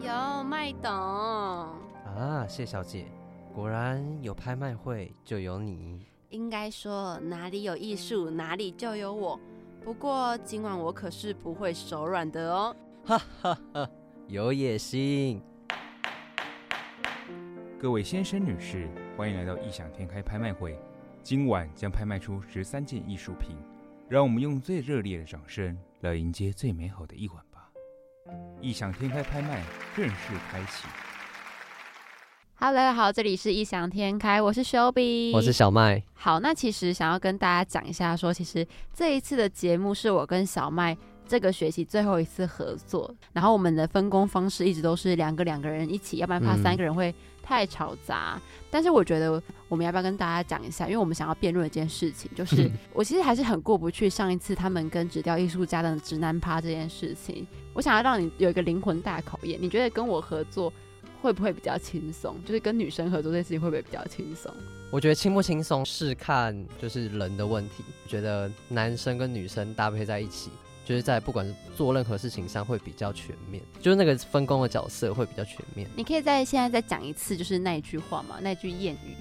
有麦董啊，谢小姐，果然有拍卖会就有你。应该说哪里有艺术，哪里就有我。不过今晚我可是不会手软的哦。哈哈哈，有野心。各位先生、女士，欢迎来到异想天开拍卖会。今晚将拍卖出十三件艺术品，让我们用最热烈的掌声来迎接最美好的一晚吧。异想天开拍卖正式开启。Hello，大家好，这里是异想天开，我是 Shelby，我是小麦。好，那其实想要跟大家讲一下，说其实这一次的节目是我跟小麦这个学期最后一次合作，然后我们的分工方式一直都是两个两个人一起，要不然怕三个人会太吵杂。但是我觉得我们要不要跟大家讲一下，因为我们想要辩论一件事情，就是 我其实还是很过不去上一次他们跟纸雕艺术家的直男趴这件事情。我想要让你有一个灵魂大考验，你觉得跟我合作？会不会比较轻松？就是跟女生合作这件事情会不会比较轻松？我觉得轻不轻松是看就是人的问题。觉得男生跟女生搭配在一起，就是在不管做任何事情上会比较全面，就是那个分工的角色会比较全面。你可以在现在再讲一次，就是那一句话嘛，那句谚语：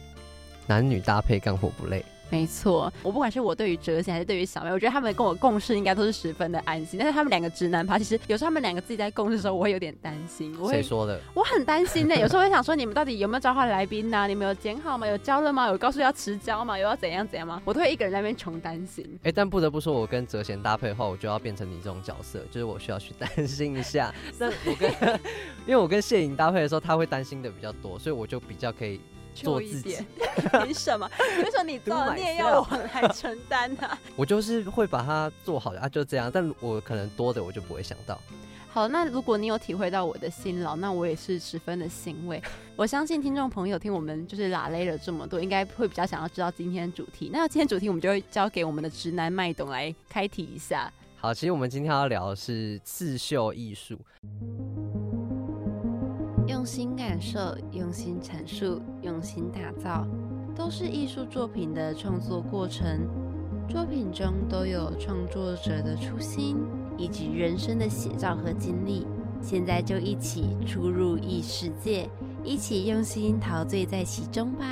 男女搭配干活不累。没错，我不管是我对于哲贤还是对于小妹，我觉得他们跟我共事应该都是十分的安心。但是他们两个直男趴，其实有时候他们两个自己在共事的时候，我会有点担心。谁说的？我很担心呢。有时候会想说，你们到底有没有召唤来宾呢？你们有剪好吗？有交了吗？有告诉要迟交吗？有要怎样怎样吗？我都会一个人在那边穷担心。哎，但不得不说，我跟哲贤搭配的话，我就要变成你这种角色，就是我需要去担心一下。那我跟，因为我跟谢颖搭配的时候，他会担心的比较多，所以我就比较可以。做自己，凭什么？为什么你做 你也要我来承担呢？我就是会把它做好的啊，就这样。但我可能多的我就不会想到。好，那如果你有体会到我的辛劳，那我也是十分的欣慰。我相信听众朋友听我们就是拉累了这么多，应该会比较想要知道今天主题。那今天主题我们就会交给我们的直男麦董来开题一下。好，其实我们今天要聊的是刺绣艺术。用心感受，用心阐述，用心打造，都是艺术作品的创作过程。作品中都有创作者的初心以及人生的写照和经历。现在就一起出入异世界，一起用心陶醉在其中吧。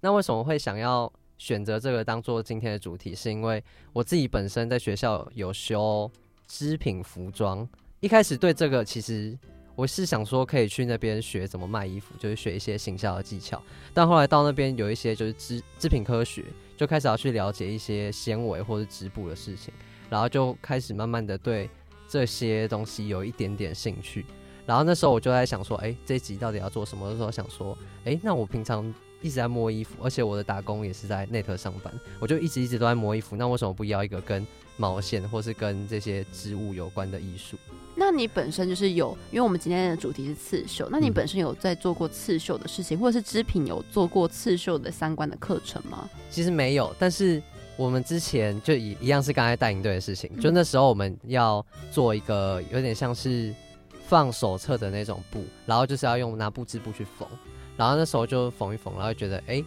那为什么会想要？选择这个当做今天的主题，是因为我自己本身在学校有修织品服装。一开始对这个，其实我是想说可以去那边学怎么卖衣服，就是学一些行销的技巧。但后来到那边有一些就是织织品科学，就开始要去了解一些纤维或者织布的事情，然后就开始慢慢的对这些东西有一点点兴趣。然后那时候我就在想说，哎，这集到底要做什么？的时候想说，哎，那我平常。一直在摸衣服，而且我的打工也是在内特上班，我就一直一直都在摸衣服。那为什么不要一个跟毛线或是跟这些织物有关的艺术？那你本身就是有，因为我们今天的主题是刺绣，那你本身有在做过刺绣的事情，或者是织品有做过刺绣的相关的课程吗？其实没有，但是我们之前就一一样是刚才带营队的事情，就那时候我们要做一个有点像是放手册的那种布，然后就是要用拿布织布去缝。然后那时候就缝一缝，然后觉得哎，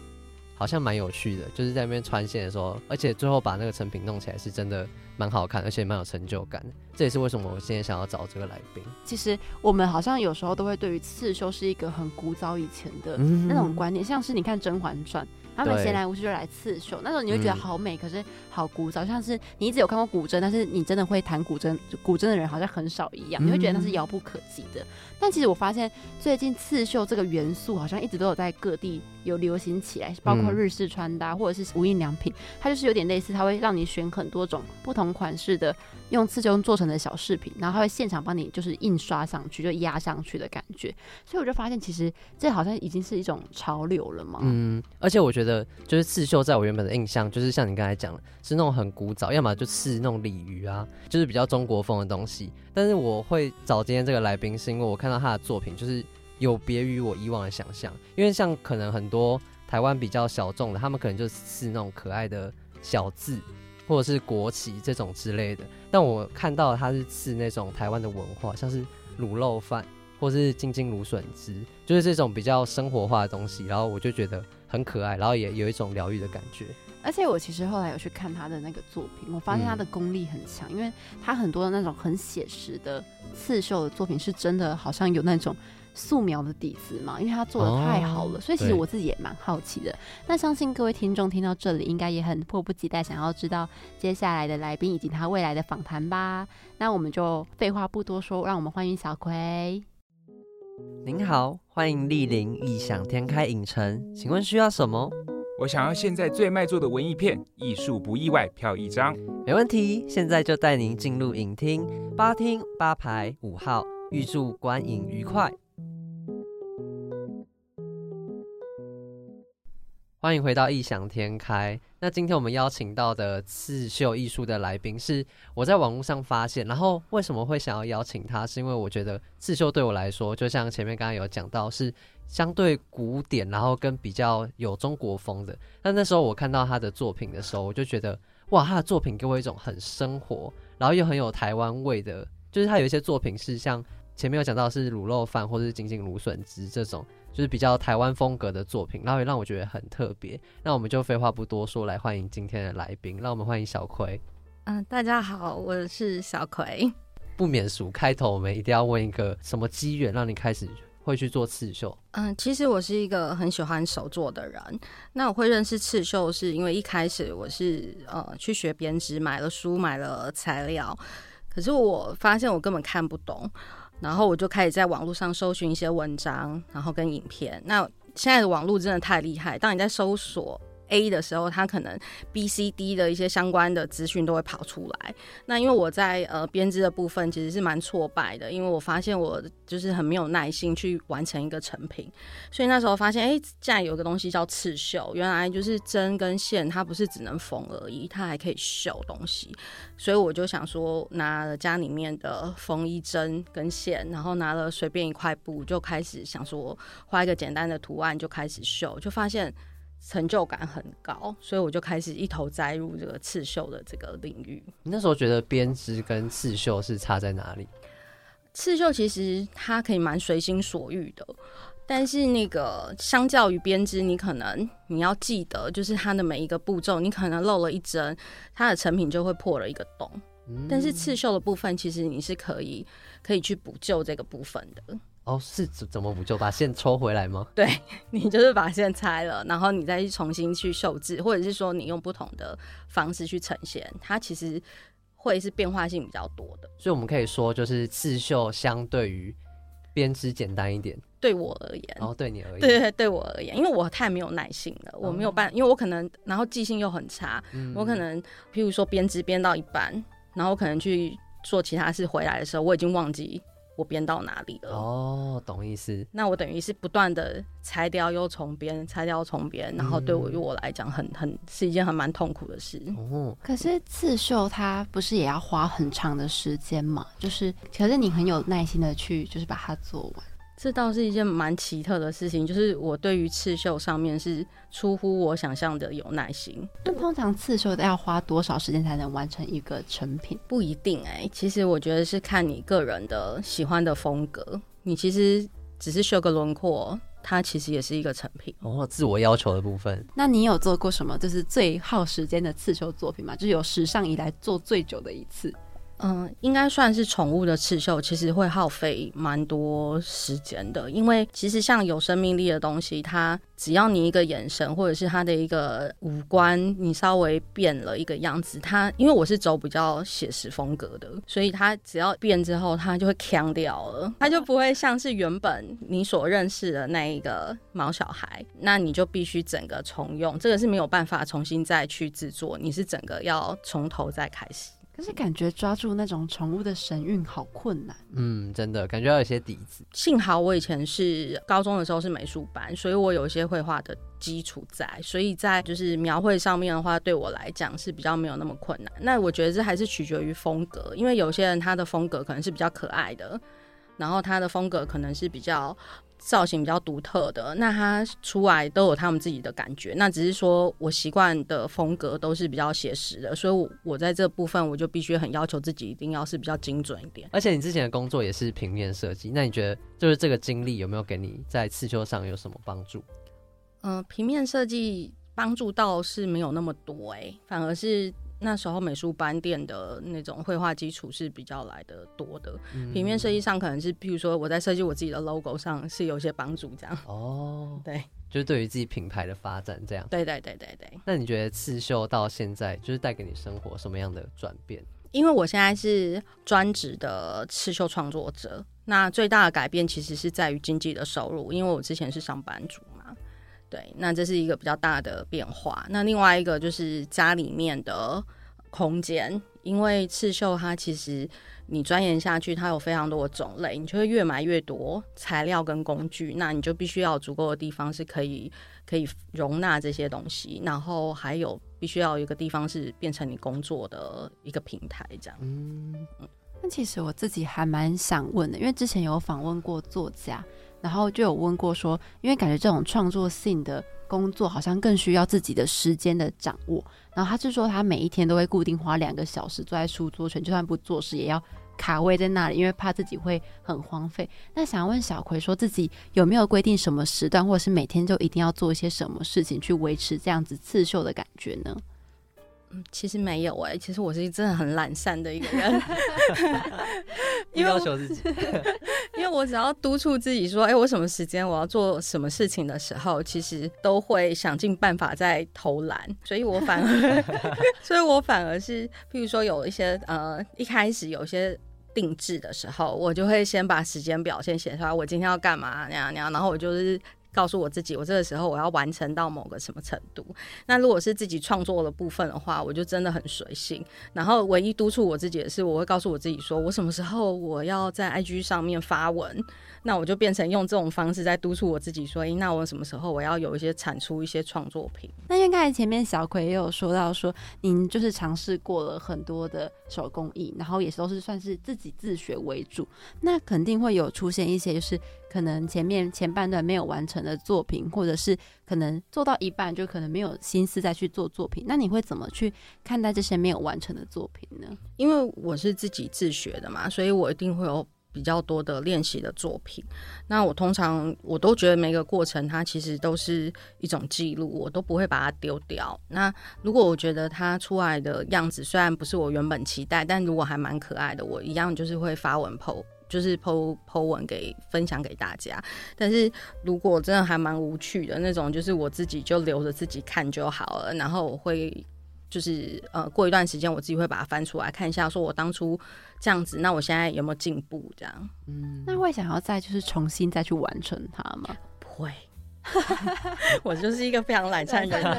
好像蛮有趣的，就是在那边穿线的时候，而且最后把那个成品弄起来是真的蛮好看，而且蛮有成就感的。这也是为什么我今天想要找这个来宾。其实我们好像有时候都会对于刺绣是一个很古早以前的那种观念，像是你看《甄嬛传》。他们闲来无事就来刺绣，那时候你会觉得好美，可是好古早，像是你一直有看过古筝，但是你真的会弹古筝，古筝的人好像很少一样，你会觉得那是遥不可及的。但其实我发现最近刺绣这个元素好像一直都有在各地有流行起来，包括日式穿搭或者是无印良品，它就是有点类似，它会让你选很多种不同款式的。用刺绣做成的小饰品，然后他会现场帮你就是印刷上去，就压上去的感觉。所以我就发现，其实这好像已经是一种潮流了嘛。嗯，而且我觉得，就是刺绣在我原本的印象，就是像你刚才讲的，是那种很古早，要么就刺那种鲤鱼啊，就是比较中国风的东西。但是我会找今天这个来宾，是因为我看到他的作品，就是有别于我以往的想象。因为像可能很多台湾比较小众的，他们可能就是刺那种可爱的小字。或者是国旗这种之类的，但我看到他是刺那种台湾的文化，像是卤肉饭，或是金金芦笋汁，就是这种比较生活化的东西，然后我就觉得很可爱，然后也有一种疗愈的感觉。而且我其实后来有去看他的那个作品，我发现他的功力很强，因为他很多的那种很写实的刺绣的作品，是真的好像有那种素描的底子嘛，因为他做的太好了，所以其实我自己也蛮好奇的。那相信各位听众听到这里，应该也很迫不及待想要知道接下来的来宾以及他未来的访谈吧？那我们就废话不多说，让我们欢迎小葵。您好，欢迎莅临异想天开影城，请问需要什么？我想要现在最卖座的文艺片，艺术不意外，票一张。没问题，现在就带您进入影厅，八厅八排五号，预祝观影愉快。欢迎回到异想天开。那今天我们邀请到的刺绣艺术的来宾是我在网络上发现，然后为什么会想要邀请他？是因为我觉得刺绣对我来说，就像前面刚刚有讲到，是相对古典，然后跟比较有中国风的。但那时候我看到他的作品的时候，我就觉得哇，他的作品给我一种很生活，然后又很有台湾味的。就是他有一些作品是像前面有讲到是卤肉饭或者是金金芦笋汁这种。就是比较台湾风格的作品，然后也让我觉得很特别。那我们就废话不多说，来欢迎今天的来宾。让我们欢迎小葵。嗯，大家好，我是小葵。不免俗，开头我们一定要问一个什么机缘让你开始会去做刺绣？嗯，其实我是一个很喜欢手作的人。那我会认识刺绣，是因为一开始我是呃去学编织，买了书，买了材料，可是我发现我根本看不懂。然后我就开始在网络上搜寻一些文章，然后跟影片。那现在的网络真的太厉害，当你在搜索。A 的时候，它可能 B、C、D 的一些相关的资讯都会跑出来。那因为我在呃编织的部分其实是蛮挫败的，因为我发现我就是很没有耐心去完成一个成品。所以那时候发现，哎，竟然有个东西叫刺绣，原来就是针跟线，它不是只能缝而已，它还可以绣东西。所以我就想说，拿了家里面的缝衣针跟线，然后拿了随便一块布，就开始想说画一个简单的图案，就开始绣，就发现。成就感很高，所以我就开始一头栽入这个刺绣的这个领域。你那时候觉得编织跟刺绣是差在哪里？刺绣其实它可以蛮随心所欲的，但是那个相较于编织，你可能你要记得，就是它的每一个步骤，你可能漏了一针，它的成品就会破了一个洞。但是刺绣的部分，其实你是可以可以去补救这个部分的。哦，是怎怎么补救？把线抽回来吗？对 你就是把线拆了，然后你再去重新去绣制，或者是说你用不同的方式去呈现，它其实会是变化性比较多的。所以我们可以说，就是刺绣相对于编织简单一点。对我而言，哦，对你而言，对对对，我而言，因为我太没有耐心了，我没有办，因为我可能然后记性又很差，我可能譬如说编织编到一半，然后可能去做其他事回来的时候，我已经忘记。我编到哪里了？哦，懂意思。那我等于是不断的拆掉又重编，拆掉重编，然后对我于我来讲，很很是一件很蛮痛苦的事。哦，可是刺绣它不是也要花很长的时间嘛？就是，可是你很有耐心的去，就是把它做完。这倒是一件蛮奇特的事情，就是我对于刺绣上面是出乎我想象的有耐心。那通常刺绣要花多少时间才能完成一个成品？不一定哎，其实我觉得是看你个人的喜欢的风格。你其实只是绣个轮廓，它其实也是一个成品。哦，自我要求的部分。那你有做过什么就是最耗时间的刺绣作品吗？就是有史上以来做最久的一次。嗯，应该算是宠物的刺绣，其实会耗费蛮多时间的。因为其实像有生命力的东西，它只要你一个眼神，或者是它的一个五官，你稍微变了一个样子，它因为我是走比较写实风格的，所以它只要变之后，它就会腔掉了，它就不会像是原本你所认识的那一个毛小孩，那你就必须整个重用，这个是没有办法重新再去制作，你是整个要从头再开始。可是感觉抓住那种宠物的神韵好困难。嗯，真的感觉要有些底子。幸好我以前是高中的时候是美术班，所以我有一些绘画的基础在，所以在就是描绘上面的话，对我来讲是比较没有那么困难。那我觉得这还是取决于风格，因为有些人他的风格可能是比较可爱的，然后他的风格可能是比较。造型比较独特的，那它出来都有他们自己的感觉。那只是说我习惯的风格都是比较写实的，所以，我我在这部分我就必须很要求自己一定要是比较精准一点。而且你之前的工作也是平面设计，那你觉得就是这个经历有没有给你在刺绣上有什么帮助？嗯，平面设计帮助倒是没有那么多哎，反而是。那时候美术班店的那种绘画基础是比较来的多的，平面设计上可能是，譬如说我在设计我自己的 logo 上是有一些帮助，这样。哦，对，就是对于自己品牌的发展这样。对对对对对。那你觉得刺绣到现在就是带给你生活什么样的转变？因为我现在是专职的刺绣创作者，那最大的改变其实是在于经济的收入，因为我之前是上班族。对，那这是一个比较大的变化。那另外一个就是家里面的空间，因为刺绣它其实你钻研下去，它有非常多的种类，你就会越买越多材料跟工具，那你就必须要有足够的地方是可以可以容纳这些东西，然后还有必须要有一个地方是变成你工作的一个平台，这样。嗯，那其实我自己还蛮想问的，因为之前有访问过作家。然后就有问过说，因为感觉这种创作性的工作好像更需要自己的时间的掌握。然后他是说，他每一天都会固定花两个小时坐在书桌前，就算不做事也要卡位在那里，因为怕自己会很荒废。那想问小葵，说自己有没有规定什么时段，或者是每天就一定要做一些什么事情去维持这样子刺绣的感觉呢？嗯，其实没有哎，其实我是真的很懒散的一个人，因为要求自己，因为我只要督促自己说，哎，我什么时间我要做什么事情的时候，其实都会想尽办法在偷懒，所以我反而，所以我反而是，譬如说有一些呃，一开始有些定制的时候，我就会先把时间表先写出来，我今天要干嘛那样那样，然后我就是。告诉我自己，我这个时候我要完成到某个什么程度。那如果是自己创作的部分的话，我就真的很随性。然后唯一督促我自己的是，我会告诉我自己说，我什么时候我要在 IG 上面发文。那我就变成用这种方式在督促我自己，说：“诶，那我什么时候我要有一些产出一些创作品？”那因为刚才前面小葵也有说到，说您就是尝试过了很多的手工艺，然后也都是算是自己自学为主，那肯定会有出现一些就是可能前面前半段没有完成的作品，或者是可能做到一半就可能没有心思再去做作品。那你会怎么去看待这些没有完成的作品呢？因为我是自己自学的嘛，所以我一定会有。比较多的练习的作品，那我通常我都觉得每个过程它其实都是一种记录，我都不会把它丢掉。那如果我觉得它出来的样子虽然不是我原本期待，但如果还蛮可爱的，我一样就是会发文 po，就是 po po 文给分享给大家。但是如果真的还蛮无趣的那种，就是我自己就留着自己看就好了。然后我会。就是呃，过一段时间我自己会把它翻出来看一下，说我当初这样子，那我现在有没有进步？这样，嗯，那会想要再就是重新再去完成它吗？不会，我就是一个非常懒散的人，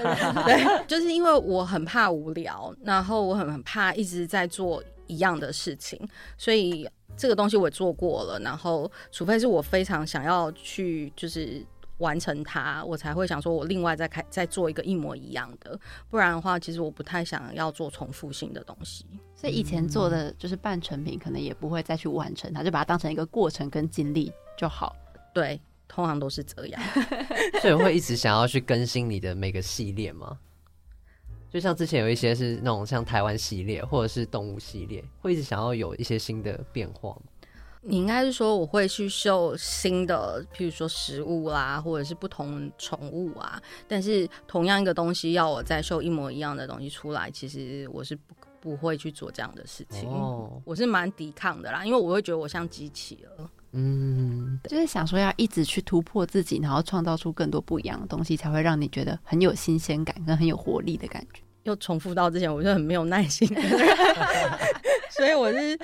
对，就是因为我很怕无聊，然后我很怕一直在做一样的事情，所以这个东西我做过了，然后除非是我非常想要去，就是。完成它，我才会想说，我另外再开再做一个一模一样的，不然的话，其实我不太想要做重复性的东西。所以以前做的就是半成品，可能也不会再去完成它，就把它当成一个过程跟经历就好。对，通常都是这样。所以会一直想要去更新你的每个系列吗？就像之前有一些是那种像台湾系列或者是动物系列，会一直想要有一些新的变化吗？你应该是说我会去秀新的，譬如说食物啦，或者是不同宠物啊。但是同样一个东西要我再秀一模一样的东西出来，其实我是不不会去做这样的事情。哦，我是蛮抵抗的啦，因为我会觉得我像机器了。嗯，就是想说要一直去突破自己，然后创造出更多不一样的东西，才会让你觉得很有新鲜感跟很有活力的感觉。又重复到之前，我就很没有耐心，所以我是。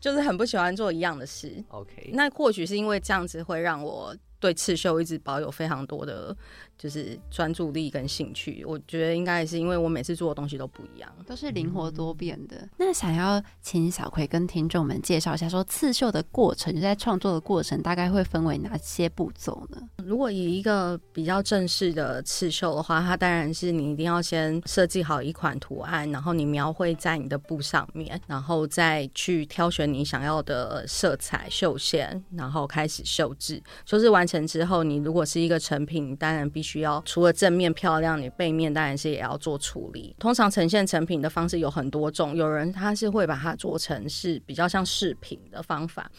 就是很不喜欢做一样的事。OK，那或许是因为这样子会让我对刺绣一直保有非常多的就是专注力跟兴趣，我觉得应该也是因为我每次做的东西都不一样，都是灵活多变的。那想要请小葵跟听众们介绍一下，说刺绣的过程，在创作的过程大概会分为哪些步骤呢？如果以一个比较正式的刺绣的话，它当然是你一定要先设计好一款图案，然后你描绘在你的布上面，然后再去挑选你想要的色彩、绣线，然后开始绣制。绣制完成之后，你如果是一个成品，当然必须。需要除了正面漂亮，你背面当然是也要做处理。通常呈现成品的方式有很多种，有人他是会把它做成是比较像饰品的方法，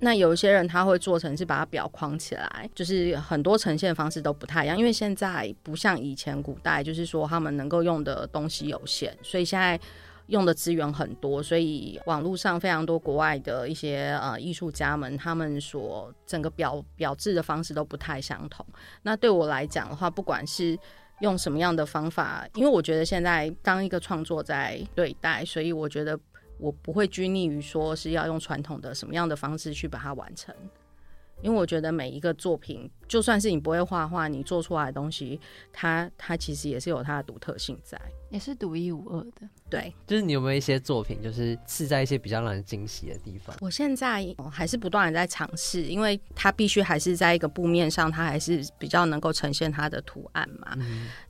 那有一些人他会做成是把它裱框起来，就是很多呈现方式都不太一样。因为现在不像以前古代，就是说他们能够用的东西有限，所以现在。用的资源很多，所以网络上非常多国外的一些呃艺术家们，他们所整个表表制的方式都不太相同。那对我来讲的话，不管是用什么样的方法，因为我觉得现在当一个创作在对待，所以我觉得我不会拘泥于说是要用传统的什么样的方式去把它完成。因为我觉得每一个作品，就算是你不会画画，你做出来的东西，它它其实也是有它的独特性在，也是独一无二的。对，就是你有没有一些作品，就是是在一些比较让人惊喜的地方？我现在还是不断的在尝试，因为它必须还是在一个布面上，它还是比较能够呈现它的图案嘛。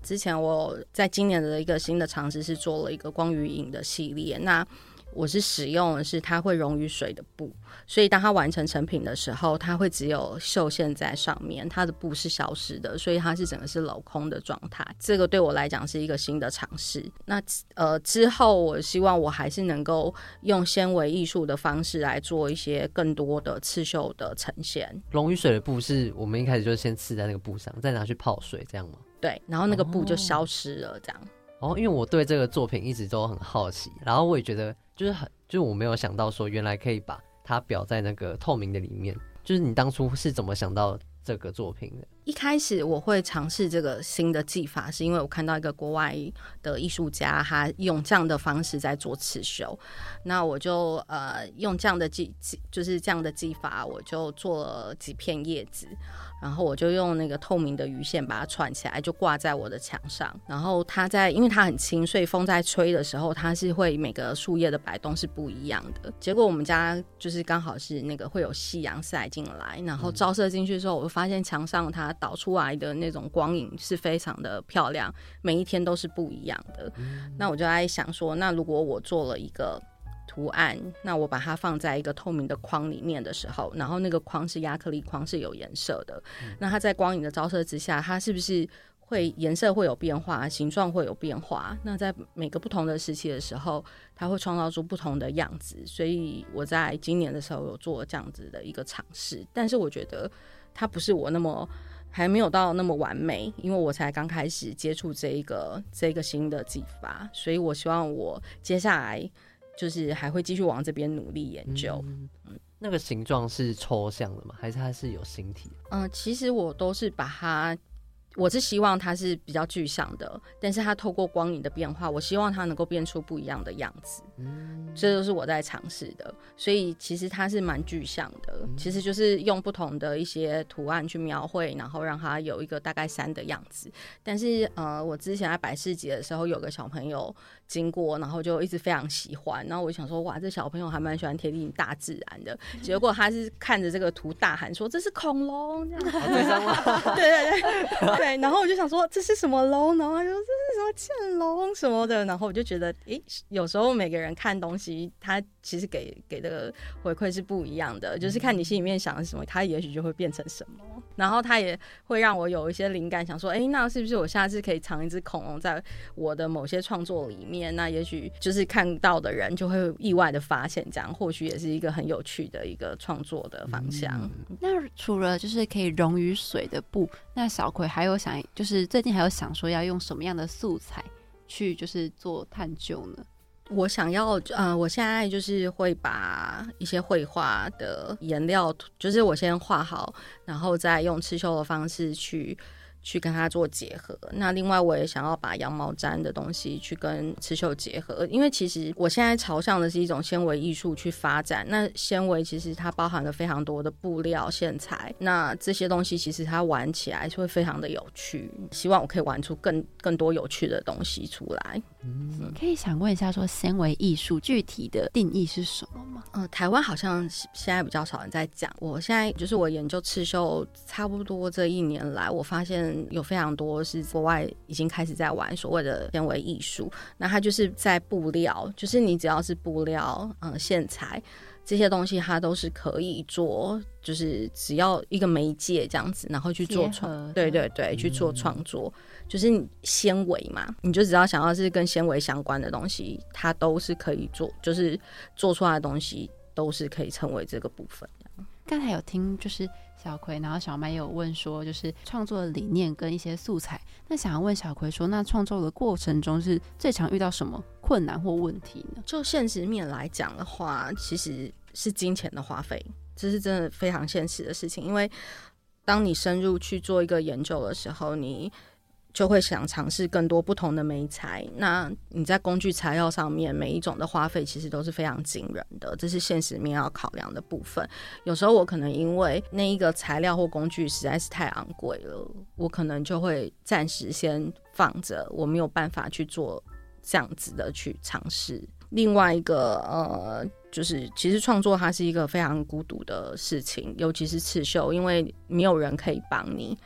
之前我在今年的一个新的尝试是做了一个光与影的系列，那。我是使用的是它会溶于水的布，所以当它完成成品的时候，它会只有绣线在上面，它的布是消失的，所以它是整个是镂空的状态。这个对我来讲是一个新的尝试。那呃之后，我希望我还是能够用纤维艺术的方式来做一些更多的刺绣的呈现。溶于水的布是我们一开始就先刺在那个布上，再拿去泡水，这样吗？对，然后那个布就消失了，这样。哦，因为我对这个作品一直都很好奇，然后我也觉得就是很，就是我没有想到说原来可以把它裱在那个透明的里面。就是你当初是怎么想到这个作品的？一开始我会尝试这个新的技法，是因为我看到一个国外的艺术家，他用这样的方式在做刺绣，那我就呃用这样的技技，就是这样的技法，我就做了几片叶子。然后我就用那个透明的鱼线把它串起来，就挂在我的墙上。然后它在，因为它很轻，所以风在吹的时候，它是会每个树叶的摆动是不一样的。结果我们家就是刚好是那个会有夕阳晒进来，然后照射进去之后，我发现墙上它导出来的那种光影是非常的漂亮，每一天都是不一样的。那我就在想说，那如果我做了一个。图案，那我把它放在一个透明的框里面的时候，然后那个框是亚克力框，是有颜色的。那它在光影的照射之下，它是不是会颜色会有变化，形状会有变化？那在每个不同的时期的时候，它会创造出不同的样子。所以我在今年的时候有做这样子的一个尝试，但是我觉得它不是我那么还没有到那么完美，因为我才刚开始接触这一个这个新的技法，所以我希望我接下来。就是还会继续往这边努力研究。嗯，那个形状是抽象的吗？还是它是有形体？嗯，其实我都是把它。我是希望它是比较具象的，但是它透过光影的变化，我希望它能够变出不一样的样子。嗯，这都是我在尝试的，所以其实它是蛮具象的，其实就是用不同的一些图案去描绘，然后让它有一个大概山的样子。但是呃，我之前在百事节的时候，有个小朋友经过，然后就一直非常喜欢，然后我想说，哇，这小朋友还蛮喜欢贴近大自然的。结果他是看着这个图大喊说：“这是恐龙！”这样，对对对。对，然后我就想说这是什么龙，然后他说这是什么剑龙什么的，然后我就觉得，诶，有时候每个人看东西，他其实给给的回馈是不一样的，就是看你心里面想的什么，他也许就会变成什么。然后他也会让我有一些灵感，想说，哎，那是不是我下次可以藏一只恐龙在我的某些创作里面？那也许就是看到的人就会意外的发现，这样或许也是一个很有趣的一个创作的方向。那除了就是可以溶于水的布，那小葵还有想，就是最近还有想说要用什么样的素材去就是做探究呢？我想要，呃，我现在就是会把一些绘画的颜料，就是我先画好，然后再用刺绣的方式去去跟它做结合。那另外，我也想要把羊毛毡的东西去跟刺绣结合，因为其实我现在朝向的是一种纤维艺术去发展。那纤维其实它包含了非常多的布料、线材，那这些东西其实它玩起来会非常的有趣。希望我可以玩出更更多有趣的东西出来。嗯，可以想问一下，说纤维艺术具体的定义是什么吗？呃，台湾好像现在比较少人在讲。我现在就是我研究刺绣，差不多这一年来，我发现有非常多是国外已经开始在玩所谓的纤维艺术。那它就是在布料，就是你只要是布料，嗯，线材。这些东西它都是可以做，就是只要一个媒介这样子，然后去做创，对对对，去做创作，就是纤维嘛，你就只要想要是跟纤维相关的东西，它都是可以做，就是做出来的东西都是可以成为这个部分。刚才有听就是小葵，然后小麦也有问说，就是创作的理念跟一些素材，那想要问小葵说，那创作的过程中是最常遇到什么？困难或问题呢？就现实面来讲的话，其实是金钱的花费，这是真的非常现实的事情。因为当你深入去做一个研究的时候，你就会想尝试更多不同的媒材。那你在工具材料上面，每一种的花费其实都是非常惊人的，这是现实面要考量的部分。有时候我可能因为那一个材料或工具实在是太昂贵了，我可能就会暂时先放着，我没有办法去做。这样子的去尝试，另外一个呃，就是其实创作它是一个非常孤独的事情，尤其是刺绣，因为没有人可以帮你。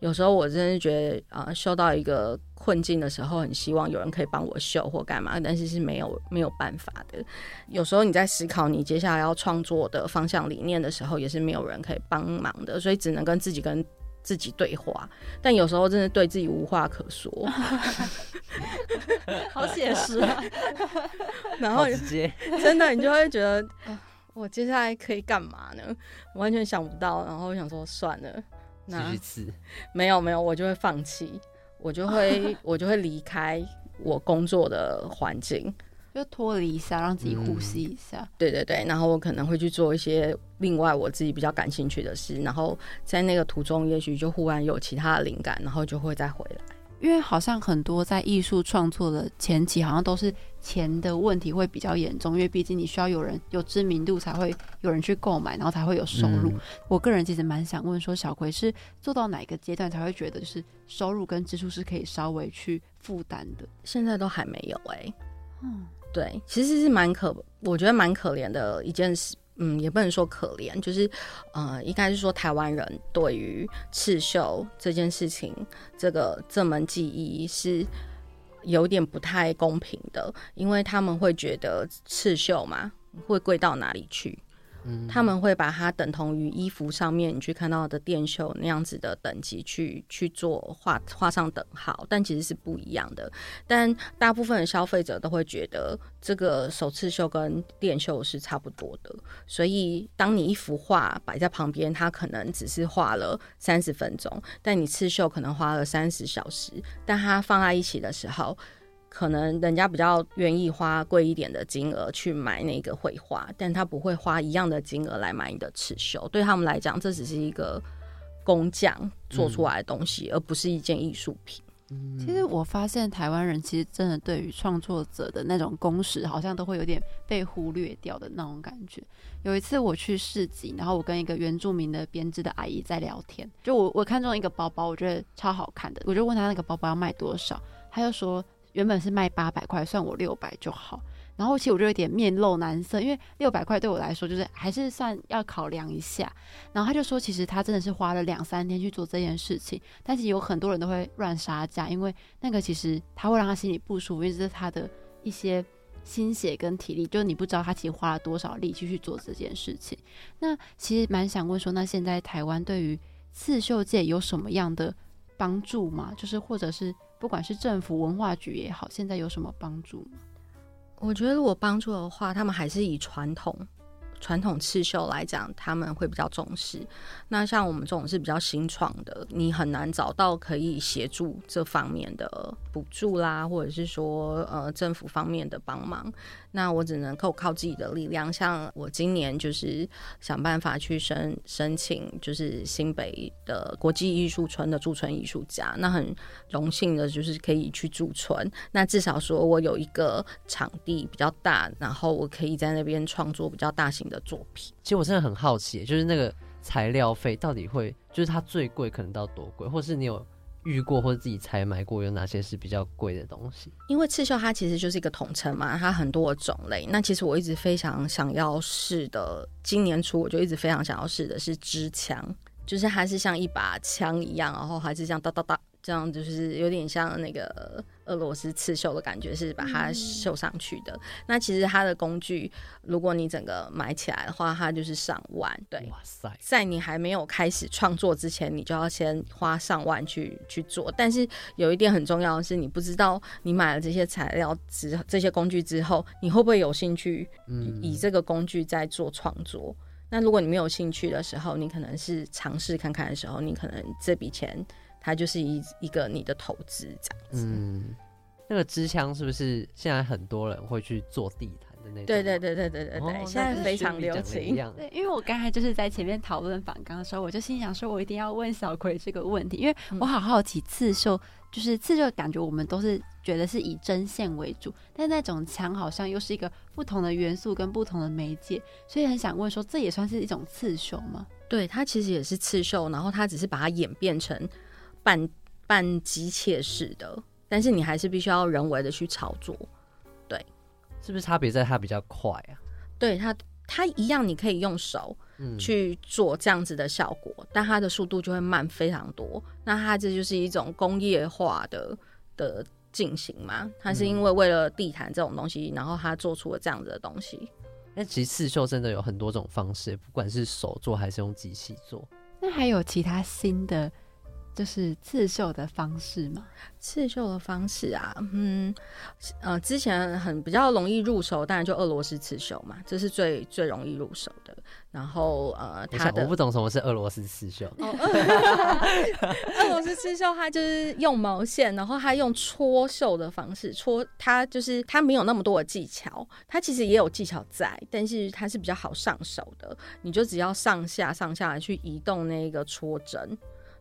有时候我真的觉得啊，受到一个困境的时候，很希望有人可以帮我秀或干嘛，但是是没有没有办法的。有时候你在思考你接下来要创作的方向理念的时候，也是没有人可以帮忙的，所以只能跟自己跟。自己对话，但有时候真的对自己无话可说，好写实啊！然后直接真的，你就会觉得，我接下来可以干嘛呢？完全想不到。然后我想说，算了，继续吃。没有没有，我就会放弃，我就会 我就会离开我工作的环境。就脱离一下，让自己呼吸一下。对对对，然后我可能会去做一些另外我自己比较感兴趣的事，然后在那个途中，也许就忽然有其他的灵感，然后就会再回来。因为好像很多在艺术创作的前期，好像都是钱的问题会比较严重，因为毕竟你需要有人有知名度，才会有人去购买，然后才会有收入。我个人其实蛮想问说，小葵是做到哪个阶段才会觉得就是收入跟支出是可以稍微去负担的？现在都还没有哎，嗯。对，其实是蛮可，我觉得蛮可怜的一件事。嗯，也不能说可怜，就是，呃，应该是说台湾人对于刺绣这件事情，这个这门技艺是有点不太公平的，因为他们会觉得刺绣嘛，会贵到哪里去？他们会把它等同于衣服上面你去看到的电绣那样子的等级去去做画画上等号，但其实是不一样的。但大部分的消费者都会觉得这个手刺绣跟电绣是差不多的，所以当你一幅画摆在旁边，它可能只是画了三十分钟，但你刺绣可能花了三十小时，但它放在一起的时候。可能人家比较愿意花贵一点的金额去买那个绘画，但他不会花一样的金额来买你的刺绣。对他们来讲，这只是一个工匠做出来的东西，而不是一件艺术品。其实我发现台湾人其实真的对于创作者的那种工时，好像都会有点被忽略掉的那种感觉。有一次我去市集，然后我跟一个原住民的编织的阿姨在聊天，就我我看中一个包包，我觉得超好看的，我就问他那个包包要卖多少，他就说。原本是卖八百块，算我六百就好。然后其实我就有点面露难色，因为六百块对我来说就是还是算要考量一下。然后他就说，其实他真的是花了两三天去做这件事情，但是有很多人都会乱杀价，因为那个其实他会让他心里不舒服，因为这是他的一些心血跟体力，就是你不知道他其实花了多少力气去做这件事情。那其实蛮想问说，那现在台湾对于刺绣界有什么样的帮助吗？就是或者是？不管是政府文化局也好，现在有什么帮助吗？我觉得如果帮助的话，他们还是以传统传统刺绣来讲，他们会比较重视。那像我们这种是比较新创的，你很难找到可以协助这方面的补助啦，或者是说呃政府方面的帮忙。那我只能够靠自己的力量。像我今年就是想办法去申申请，就是新北的国际艺术村的驻村艺术家。那很荣幸的就是可以去驻村。那至少说我有一个场地比较大，然后我可以在那边创作比较大型的作品。其实我真的很好奇，就是那个材料费到底会，就是它最贵可能到多贵，或是你有？遇过或者自己采买过有哪些是比较贵的东西？因为刺绣它其实就是一个统称嘛，它很多种类。那其实我一直非常想要试的，今年初我就一直非常想要试的是支枪，就是它是像一把枪一样，然后还是这样哒哒哒。这样就是有点像那个俄罗斯刺绣的感觉，是把它绣上去的。那其实它的工具，如果你整个买起来的话，它就是上万。对，哇塞，在你还没有开始创作之前，你就要先花上万去去做。但是有一点很重要的是，你不知道你买了这些材料之这些工具之后，你会不会有兴趣以这个工具在做创作？那如果你没有兴趣的时候，你可能是尝试看看的时候，你可能这笔钱。它就是一一个你的投资这样子。嗯，那个支枪是不是现在很多人会去做地毯的那种？对对对对对对对，现在非常流行。对，因为我刚才就是在前面讨论反刚的时候，我就心想说，我一定要问小葵这个问题，因为我好好奇刺绣，就是刺绣感觉我们都是觉得是以针线为主，但那种枪好像又是一个不同的元素跟不同的媒介，所以很想问说，这也算是一种刺绣吗？对，它其实也是刺绣，然后它只是把它演变成。半半机械式的，但是你还是必须要人为的去操作，对，是不是差别在它比较快啊？对它，它一样你可以用手去做这样子的效果，但它的速度就会慢非常多。那它这就是一种工业化的的进行嘛？它是因为为了地毯这种东西，然后它做出了这样子的东西。那其实刺绣真的有很多种方式，不管是手做还是用机器做。那还有其他新的？就是刺绣的方式嘛，刺绣的方式啊，嗯，呃，之前很比较容易入手，当然就俄罗斯刺绣嘛，这是最最容易入手的。然后呃，它的我不懂什么是俄罗斯刺绣。俄罗斯刺绣它就是用毛线，然后它用戳绣的方式戳，它就是它没有那么多的技巧，它其实也有技巧在，但是它是比较好上手的，你就只要上下上下去移动那个戳针。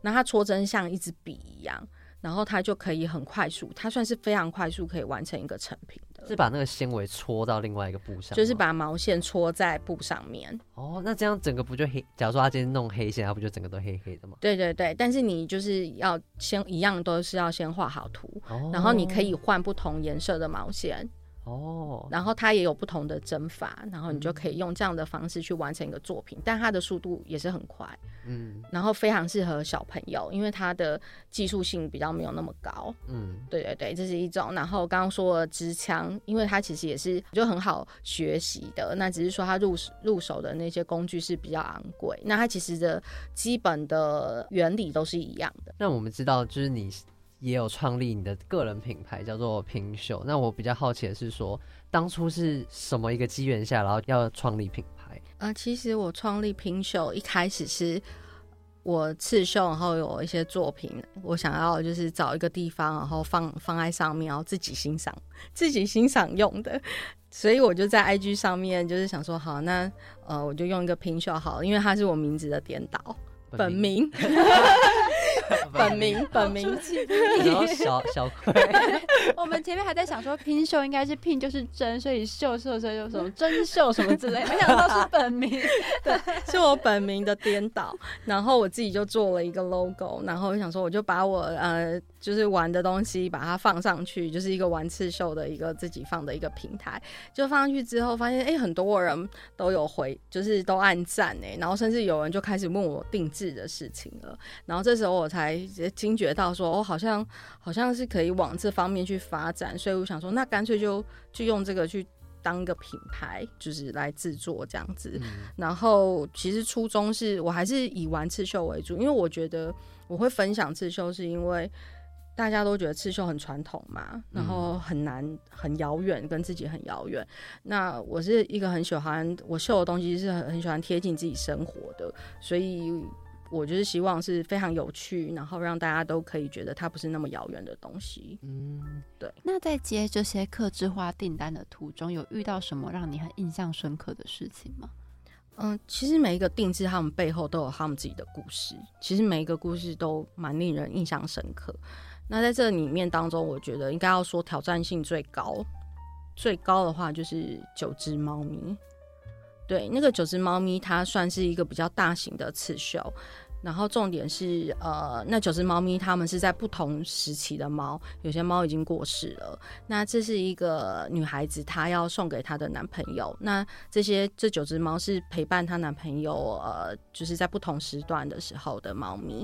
那它戳针像一支笔一样，然后它就可以很快速，它算是非常快速可以完成一个成品的。是把那个纤维戳到另外一个布上，就是把毛线戳在布上面。哦，那这样整个不就黑？假如说他今天弄黑线，它不就整个都黑黑的吗？对对对，但是你就是要先一样都是要先画好图，然后你可以换不同颜色的毛线。哦，然后它也有不同的针法，然后你就可以用这样的方式去完成一个作品，但它的速度也是很快，嗯，然后非常适合小朋友，因为它的技术性比较没有那么高，嗯，对对对，这是一种。然后刚刚说的支枪，因为它其实也是就很好学习的，那只是说它入入手的那些工具是比较昂贵，那它其实的基本的原理都是一样的。那我们知道，就是你。也有创立你的个人品牌，叫做拼秀。那我比较好奇的是，说当初是什么一个机缘下，然后要创立品牌？呃，其实我创立拼秀一开始是我刺绣，然后有一些作品，我想要就是找一个地方，然后放放在上面，然后自己欣赏，自己欣赏用的。所以我就在 IG 上面，就是想说，好，那呃，我就用一个拼秀好，因为它是我名字的颠倒。本名，本名，本名，然后小小葵。我们前面还在想说拼秀应该是拼就是真，所以秀秀秀就什么真秀什么之类，没想到是本名，对，是我本名的颠倒。然后我自己就做了一个 logo，然后我想说我就把我呃就是玩的东西把它放上去，就是一个玩刺绣的一个自己放的一个平台。就放上去之后，发现哎很多人都有回，就是都按赞哎，然后甚至有人就开始问我定制。的事情了，然后这时候我才惊觉到，说哦好像好像是可以往这方面去发展，所以我想说，那干脆就就用这个去当个品牌，就是来制作这样子。然后其实初衷是我还是以玩刺绣为主，因为我觉得我会分享刺绣，是因为大家都觉得刺绣很传统嘛，然后很难、很遥远，跟自己很遥远。那我是一个很喜欢我绣的东西，是很很喜欢贴近自己生活的，所以我就是希望是非常有趣，然后让大家都可以觉得它不是那么遥远的东西。嗯，对。那在接这些客制化订单的途中，有遇到什么让你很印象深刻的事情吗？嗯，其实每一个定制，他们背后都有他们自己的故事。其实每一个故事都蛮令人印象深刻。那在这里面当中，我觉得应该要说挑战性最高、最高的话就是九只猫咪。对，那个九只猫咪，它算是一个比较大型的刺绣。然后重点是，呃，那九只猫咪它们是在不同时期的猫，有些猫已经过世了。那这是一个女孩子，她要送给她的男朋友。那这些这九只猫是陪伴她男朋友，呃，就是在不同时段的时候的猫咪。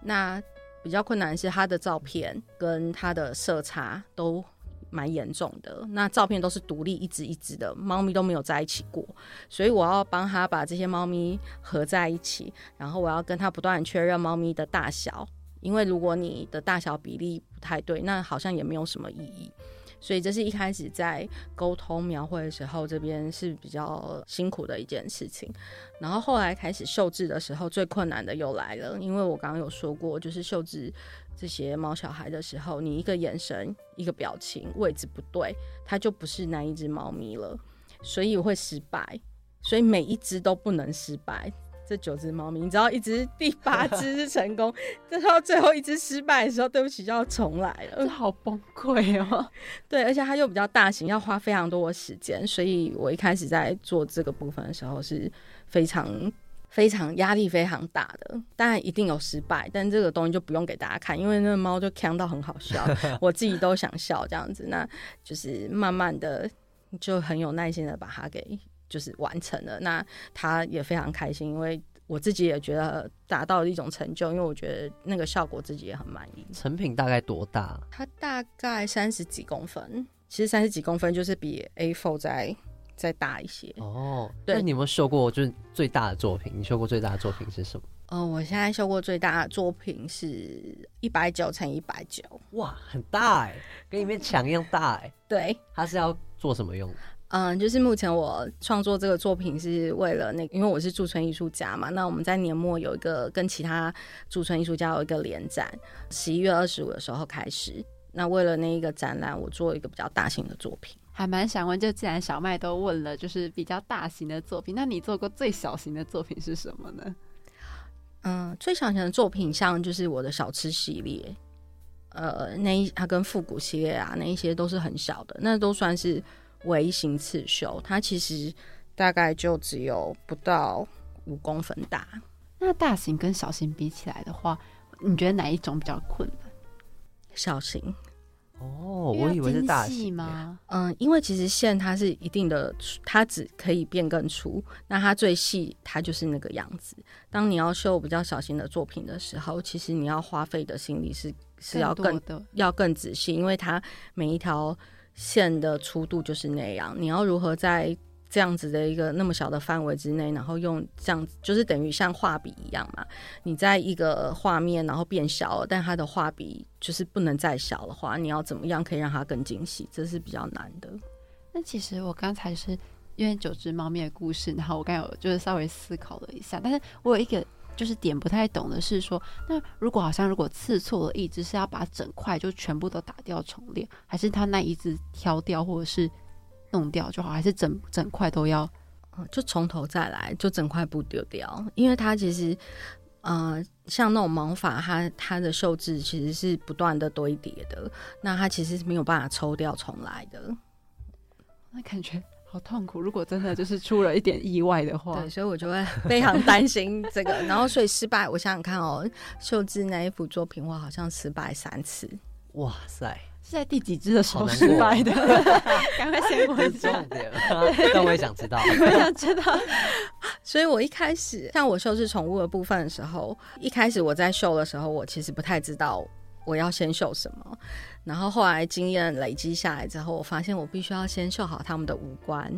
那比较困难是他的照片跟他的色差都蛮严重的，那照片都是独立一只一只的，猫咪都没有在一起过，所以我要帮他把这些猫咪合在一起，然后我要跟他不断确认猫咪的大小，因为如果你的大小比例不太对，那好像也没有什么意义。所以这是一开始在沟通描绘的时候，这边是比较辛苦的一件事情。然后后来开始绣制的时候，最困难的又来了，因为我刚刚有说过，就是绣制这些猫小孩的时候，你一个眼神、一个表情位置不对，它就不是那一只猫咪了，所以会失败。所以每一只都不能失败。这九只猫咪，你知道，一只第八只是成功，但 到最后一只失败的时候，对不起，就要重来了，这好崩溃哦。对，而且它又比较大型，要花非常多的时间，所以我一开始在做这个部分的时候是非常非常压力非常大的。当然一定有失败，但这个东西就不用给大家看，因为那个猫就看到很好笑，我自己都想笑这样子。那就是慢慢的就很有耐心的把它给。就是完成了，那他也非常开心，因为我自己也觉得达到了一种成就，因为我觉得那个效果自己也很满意。成品大概多大？它大概三十几公分，其实三十几公分就是比 A4 再再大一些。哦，对，你有没有秀过就是最大的作品？你秀过最大的作品是什么？呃，我现在秀过最大的作品是一百九乘一百九，哇，很大哎，跟一面墙一样大哎。对，它是要做什么用？嗯，就是目前我创作这个作品是为了那，因为我是驻村艺术家嘛。那我们在年末有一个跟其他驻村艺术家有一个联展，十一月二十五的时候开始。那为了那一个展览，我做一个比较大型的作品。还蛮想问，就既然小麦都问了，就是比较大型的作品，那你做过最小型的作品是什么呢？嗯，最小型的作品像就是我的小吃系列，呃，那一它跟复古系列啊，那一些都是很小的，那都算是。微型刺绣，它其实大概就只有不到五公分大。那大型跟小型比起来的话，你觉得哪一种比较困难？小型。哦，我以为是大型吗？嗯，因为其实线它是一定的，它只可以变更粗。那它最细，它就是那个样子。当你要绣比较小型的作品的时候，其实你要花费的心力是是要更要更仔细，因为它每一条。线的粗度就是那样，你要如何在这样子的一个那么小的范围之内，然后用这样子，就是等于像画笔一样嘛？你在一个画面，然后变小了，但它的画笔就是不能再小的话，你要怎么样可以让它更精细？这是比较难的。那其实我刚才是因为九只猫咪的故事，然后我刚有就是稍微思考了一下，但是我有一个。就是点不太懂的是说，那如果好像如果刺错了一只，是要把整块就全部都打掉重练，还是他那一只挑掉或者是弄掉就好，还是整整块都要，就从头再来，就整块布丢掉？因为它其实，呃，像那种毛发，它它的寿字其实是不断的堆叠的，那它其实是没有办法抽掉重来的，那感觉。好痛苦！如果真的就是出了一点意外的话，对，所以我就会非常担心这个。然后，所以失败，我想想看哦，秀智那一幅作品，我好像失败三次。哇塞，是在第几支的时候失败的？赶快先问重点，但我也想知道，我想知道。所以我一开始像我绣制宠物的部分的时候，一开始我在绣的时候，我其实不太知道我要先绣什么。然后后来经验累积下来之后，我发现我必须要先绣好他们的五官，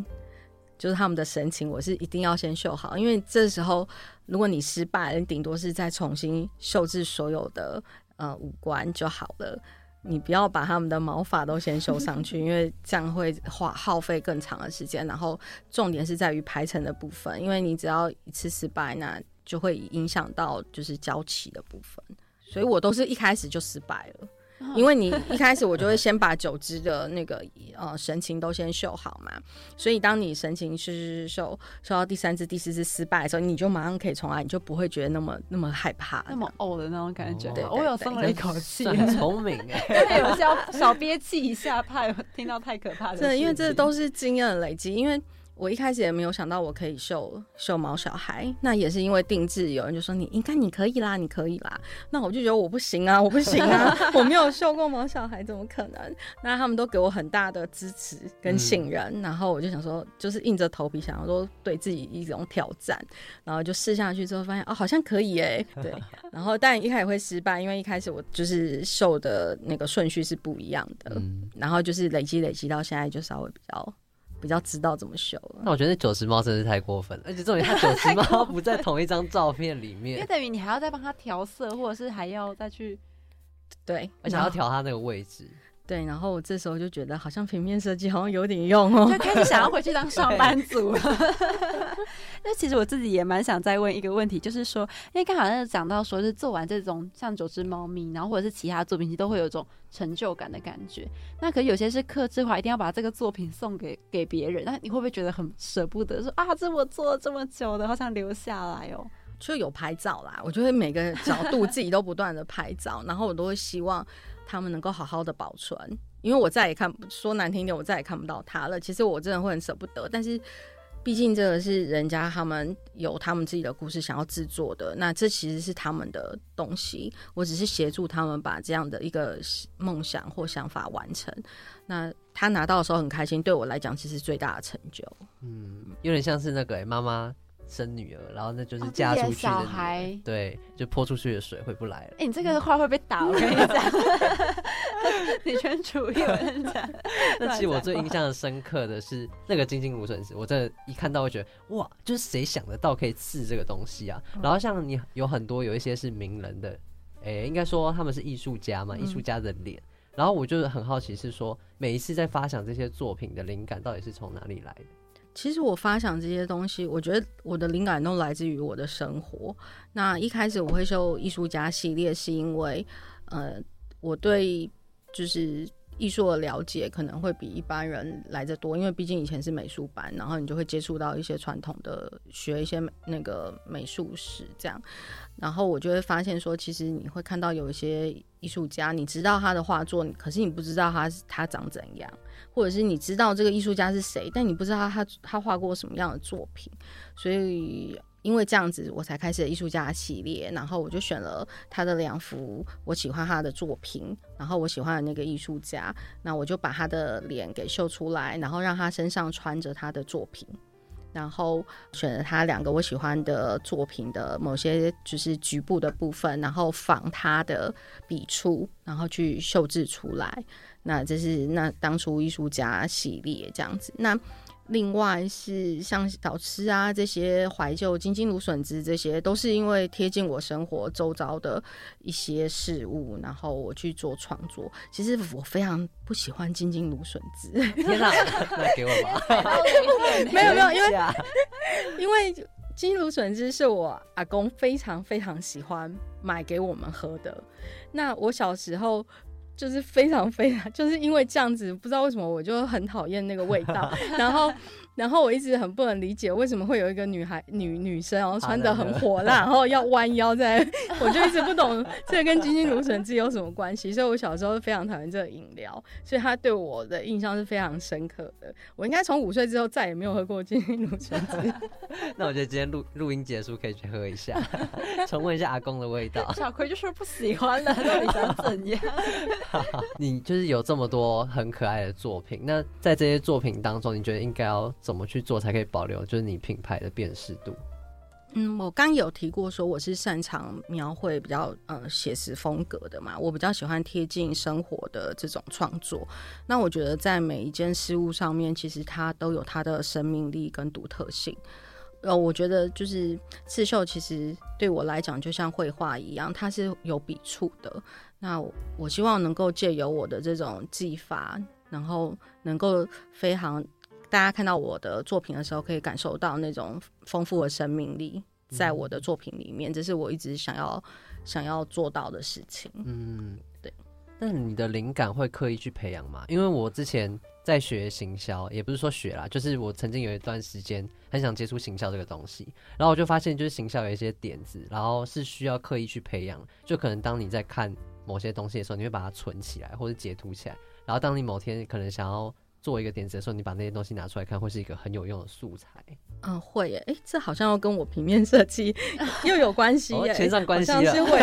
就是他们的神情，我是一定要先绣好，因为这时候如果你失败，你顶多是再重新绣制所有的呃五官就好了。你不要把他们的毛发都先修上去，因为这样会花耗费更长的时间。然后重点是在于排程的部分，因为你只要一次失败，那就会影响到就是交期的部分。所以我都是一开始就失败了。因为你一开始我就会先把九只的那个呃神情都先秀好嘛，所以当你神情是秀秀到第三只、第四只失败的时候，你就马上可以重来，你就不会觉得那么那么害怕、那么呕的那种感觉。对，我有松了一口气，很聪明哎，有时候少憋气一下，怕听到太可怕的。对，因为这都是经验累积，因为。我一开始也没有想到我可以绣绣毛小孩，那也是因为定制，有人就说你应该你可以啦，你可以啦。那我就觉得我不行啊，我不行啊，我没有绣过毛小孩，怎么可能？那他们都给我很大的支持跟信任，然后我就想说，就是硬着头皮想要说对自己一种挑战，然后就试下去之后发现哦，好像可以哎，对。然后但一开始会失败，因为一开始我就是绣的那个顺序是不一样的，然后就是累积累积到现在就稍微比较。比较知道怎么修了。那我觉得九十猫真是太过分了，而且重点他九十 猫不在同一张照片里面，因为等于你还要再帮他调色，或者是还要再去对，而且要调他那个位置。对，然后我这时候就觉得好像平面设计好像有点用哦，就开始想要回去当上班族了。那其实我自己也蛮想再问一个问题，就是说，因为刚好像讲到说是做完这种像九只猫咪，然后或者是其他作品，其实都会有一种成就感的感觉。那可有些是克制化，一定要把这个作品送给给别人，那你会不会觉得很舍不得？说啊，这我做了这么久的，好想留下来哦。就有拍照啦，我就会每个角度自己都不断的拍照，然后我都会希望。他们能够好好的保存，因为我再也看说难听点，我再也看不到他了。其实我真的会很舍不得，但是毕竟这个是人家他们有他们自己的故事想要制作的，那这其实是他们的东西，我只是协助他们把这样的一个梦想或想法完成。那他拿到的时候很开心，对我来讲其实最大的成就。嗯，有点像是那个妈妈。生女儿，然后那就是嫁出去的孩，对，就泼出去的水回不来了。哎，你这个话会被打，我跟你讲，女权主义，我跟你讲。那其实我最印象深刻的是那个金金无损石，我真的，一看到会觉得哇，就是谁想得到可以刺这个东西啊？然后像你有很多有一些是名人的，哎，应该说他们是艺术家嘛，艺术家的脸。然后我就是很好奇，是说每一次在发想这些作品的灵感到底是从哪里来的？其实我发想这些东西，我觉得我的灵感都来自于我的生活。那一开始我会受艺术家系列，是因为呃，我对就是艺术的了解可能会比一般人来的多，因为毕竟以前是美术班，然后你就会接触到一些传统的，学一些那个美术史这样。然后我就会发现说，其实你会看到有一些艺术家，你知道他的画作，可是你不知道他他长怎样。或者是你知道这个艺术家是谁，但你不知道他他画过什么样的作品，所以因为这样子，我才开始艺术家系列，然后我就选了他的两幅我喜欢他的作品，然后我喜欢的那个艺术家，那我就把他的脸给秀出来，然后让他身上穿着他的作品，然后选了他两个我喜欢的作品的某些就是局部的部分，然后仿他的笔触，然后去绣制出来。那这是那当初艺术家系列这样子，那另外是像小吃啊这些怀旧金金芦笋汁，这些都是因为贴近我生活周遭的一些事物，然后我去做创作。其实我非常不喜欢金金芦笋汁，天哪，那给我吧。没有没有，因为 因为金芦笋汁是我阿公非常非常喜欢买给我们喝的。那我小时候。就是非常非常，就是因为这样子，不知道为什么我就很讨厌那个味道，然后。然后我一直很不能理解，为什么会有一个女孩女女生，然后穿的很火辣，然后要 弯腰在，我就一直不懂这跟金金芦笋汁有什么关系。所以我小时候非常讨厌这个饮料，所以它对我的印象是非常深刻的。我应该从五岁之后再也没有喝过金金芦笋汁。那我觉得今天录录音结束可以去喝一下，重温一下阿公的味道。小葵就说不喜欢了，到底想怎样？你就是有这么多很可爱的作品，那在这些作品当中，你觉得应该要？怎么去做才可以保留就是你品牌的辨识度？嗯，我刚有提过说我是擅长描绘比较呃写实风格的嘛，我比较喜欢贴近生活的这种创作。那我觉得在每一件事物上面，其实它都有它的生命力跟独特性。呃，我觉得就是刺绣，其实对我来讲就像绘画一样，它是有笔触的。那我希望能够借由我的这种技法，然后能够非常大家看到我的作品的时候，可以感受到那种丰富的生命力在我的作品里面，这是我一直想要想要做到的事情。嗯，对。那你的灵感会刻意去培养吗？因为我之前在学行销，也不是说学啦，就是我曾经有一段时间很想接触行销这个东西，然后我就发现，就是行销有一些点子，然后是需要刻意去培养。就可能当你在看某些东西的时候，你会把它存起来或者截图起来，然后当你某天可能想要做一个点子的时候，你把那些东西拿出来看，会是一个很有用的素材。嗯，会耶，哎，这好像要跟我平面设计 又有关系耶，牵上关系了。是会，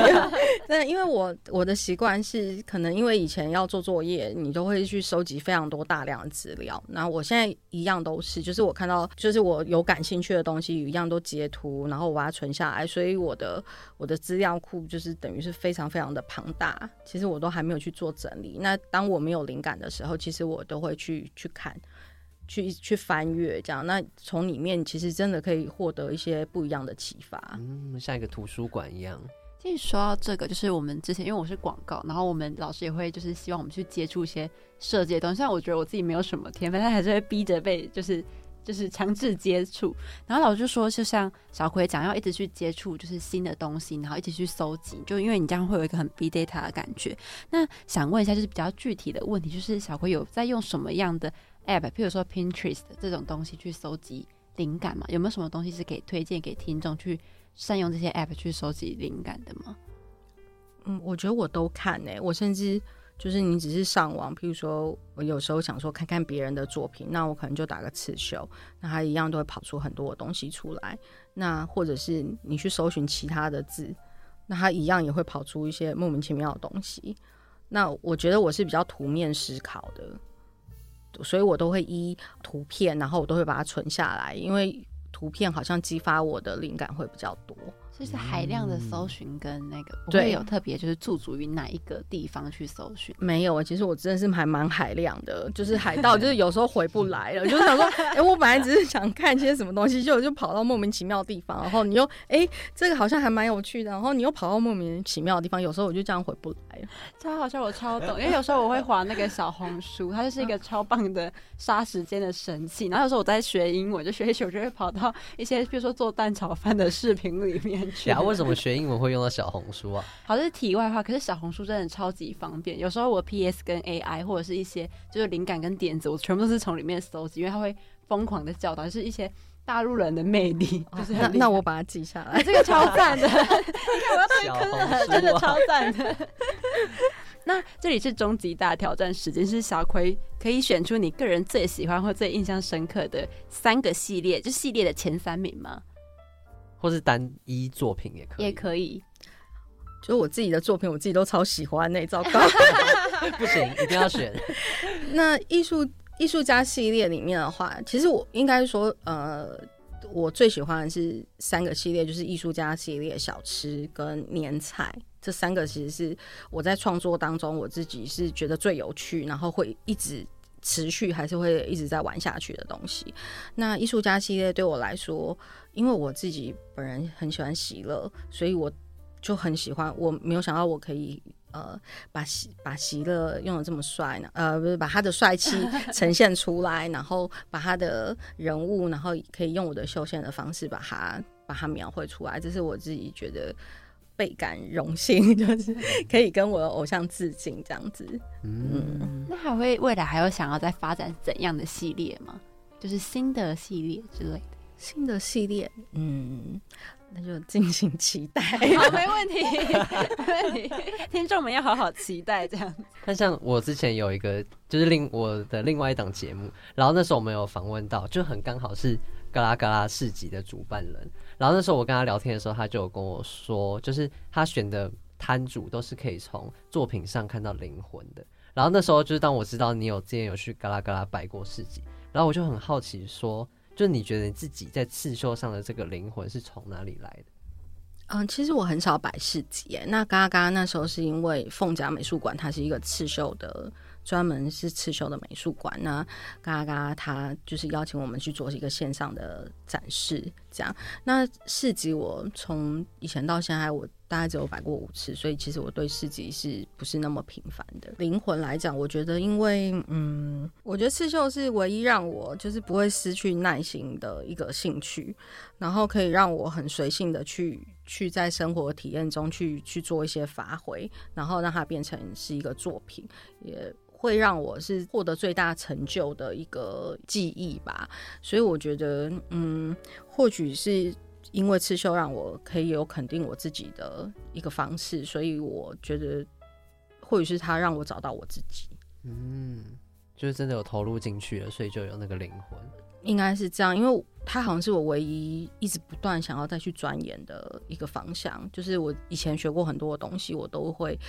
但因为我我的习惯是，可能因为以前要做作业，你都会去收集非常多大量的资料。那我现在一样都是，就是我看到，就是我有感兴趣的东西，一样都截图，然后我把它存下来。所以我的我的资料库就是等于是非常非常的庞大。其实我都还没有去做整理。那当我没有灵感的时候，其实我都会去去看。去去翻阅这样，那从里面其实真的可以获得一些不一样的启发，嗯，像一个图书馆一样。其实说到这个，就是我们之前因为我是广告，然后我们老师也会就是希望我们去接触一些设计的东西。虽然我觉得我自己没有什么天分，但还是会逼着被就是就是强制接触。然后老师就说，就像小葵讲，要一直去接触就是新的东西，然后一直去搜集，就因为你这样会有一个很 big data 的感觉。那想问一下，就是比较具体的问题，就是小葵有在用什么样的？app，譬如说 Pinterest 这种东西去搜集灵感嘛？有没有什么东西是可以推荐给听众去善用这些 app 去收集灵感的吗？嗯，我觉得我都看诶，我甚至就是你只是上网，譬如说我有时候想说看看别人的作品，那我可能就打个刺绣，那它一样都会跑出很多的东西出来。那或者是你去搜寻其他的字，那它一样也会跑出一些莫名其妙的东西。那我觉得我是比较图面思考的。所以我都会依图片，然后我都会把它存下来，因为图片好像激发我的灵感会比较多。就是海量的搜寻跟那个不会有特别，就是驻足于哪一个地方去搜寻？没有啊，其实我真的是还蛮海量的，就是海 盗，就是有时候回不来了，就是想说，哎，我本来只是想看些什么东西，就就跑到莫名其妙的地方，然后你又哎，这个好像还蛮有趣的，然后你又跑到莫名其妙的地方，有时候我就这样回不来了。超好笑，我超懂，因为有时候我会划那个小红书，它就是一个超棒的杀时间的神器。然后有时候我在学英文，就学一学，我就会跑到一些比如说做蛋炒饭的视频里面。呀，为什么学英文会用到小红书啊？好，这是题外话。可是小红书真的超级方便。有时候我 PS 跟 AI 或者是一些就是灵感跟点子，我全部都是从里面搜集，因为它会疯狂的教导，就是一些大陆人的魅力。就是那那我把它记下来，这个超赞的。你看我要退坑了，真的超赞的。那这里是终极大挑战时间，是小葵可以选出你个人最喜欢或最印象深刻的三个系列，就系列的前三名吗？或是单一作品也可以，也可以。就我自己的作品，我自己都超喜欢那糟糕，不行，一定要选。那艺术艺术家系列里面的话，其实我应该说，呃，我最喜欢的是三个系列，就是艺术家系列、小吃跟年菜这三个，其实是我在创作当中我自己是觉得最有趣，然后会一直持续，还是会一直在玩下去的东西。那艺术家系列对我来说。因为我自己本人很喜欢喜乐，所以我就很喜欢。我没有想到我可以呃把喜把喜乐用的这么帅呢，呃不是把他的帅气呈现出来，然后把他的人物，然后可以用我的绣线的方式把它把它描绘出来。这是我自己觉得倍感荣幸，就是可以跟我的偶像致敬这样子。嗯，那还会未来还有想要再发展怎样的系列吗？就是新的系列之类的。新的系列，嗯，那就敬请期待。好，没问题，没问题。听众们要好好期待这样。那像我之前有一个，就是另我的另外一档节目，然后那时候我们有访问到，就很刚好是嘎啦嘎啦市集的主办人。然后那时候我跟他聊天的时候，他就有跟我说，就是他选的摊主都是可以从作品上看到灵魂的。然后那时候就是当我知道你有之前有去嘎啦嘎啦摆过市集，然后我就很好奇说。就你觉得你自己在刺绣上的这个灵魂是从哪里来的？嗯，其实我很少摆市集耶。那嘎嘎那时候是因为凤甲美术馆它是一个刺绣的，专门是刺绣的美术馆。那嘎嘎他就是邀请我们去做一个线上的展示，这样。那市集我从以前到现在，我大概只有摆过五次，所以其实我对市集是不是那么频繁的？灵魂来讲，我觉得因为嗯，我觉得刺绣是唯一让我就是不会失去耐心的一个兴趣，然后可以让我很随性的去去在生活体验中去去做一些发挥，然后让它变成是一个作品，也。会让我是获得最大成就的一个记忆吧，所以我觉得，嗯，或许是因为刺绣让我可以有肯定我自己的一个方式，所以我觉得，或许是他让我找到我自己。嗯，就是真的有投入进去了，所以就有那个灵魂。应该是这样，因为他好像是我唯一一直不断想要再去钻研的一个方向。就是我以前学过很多东西，我都会。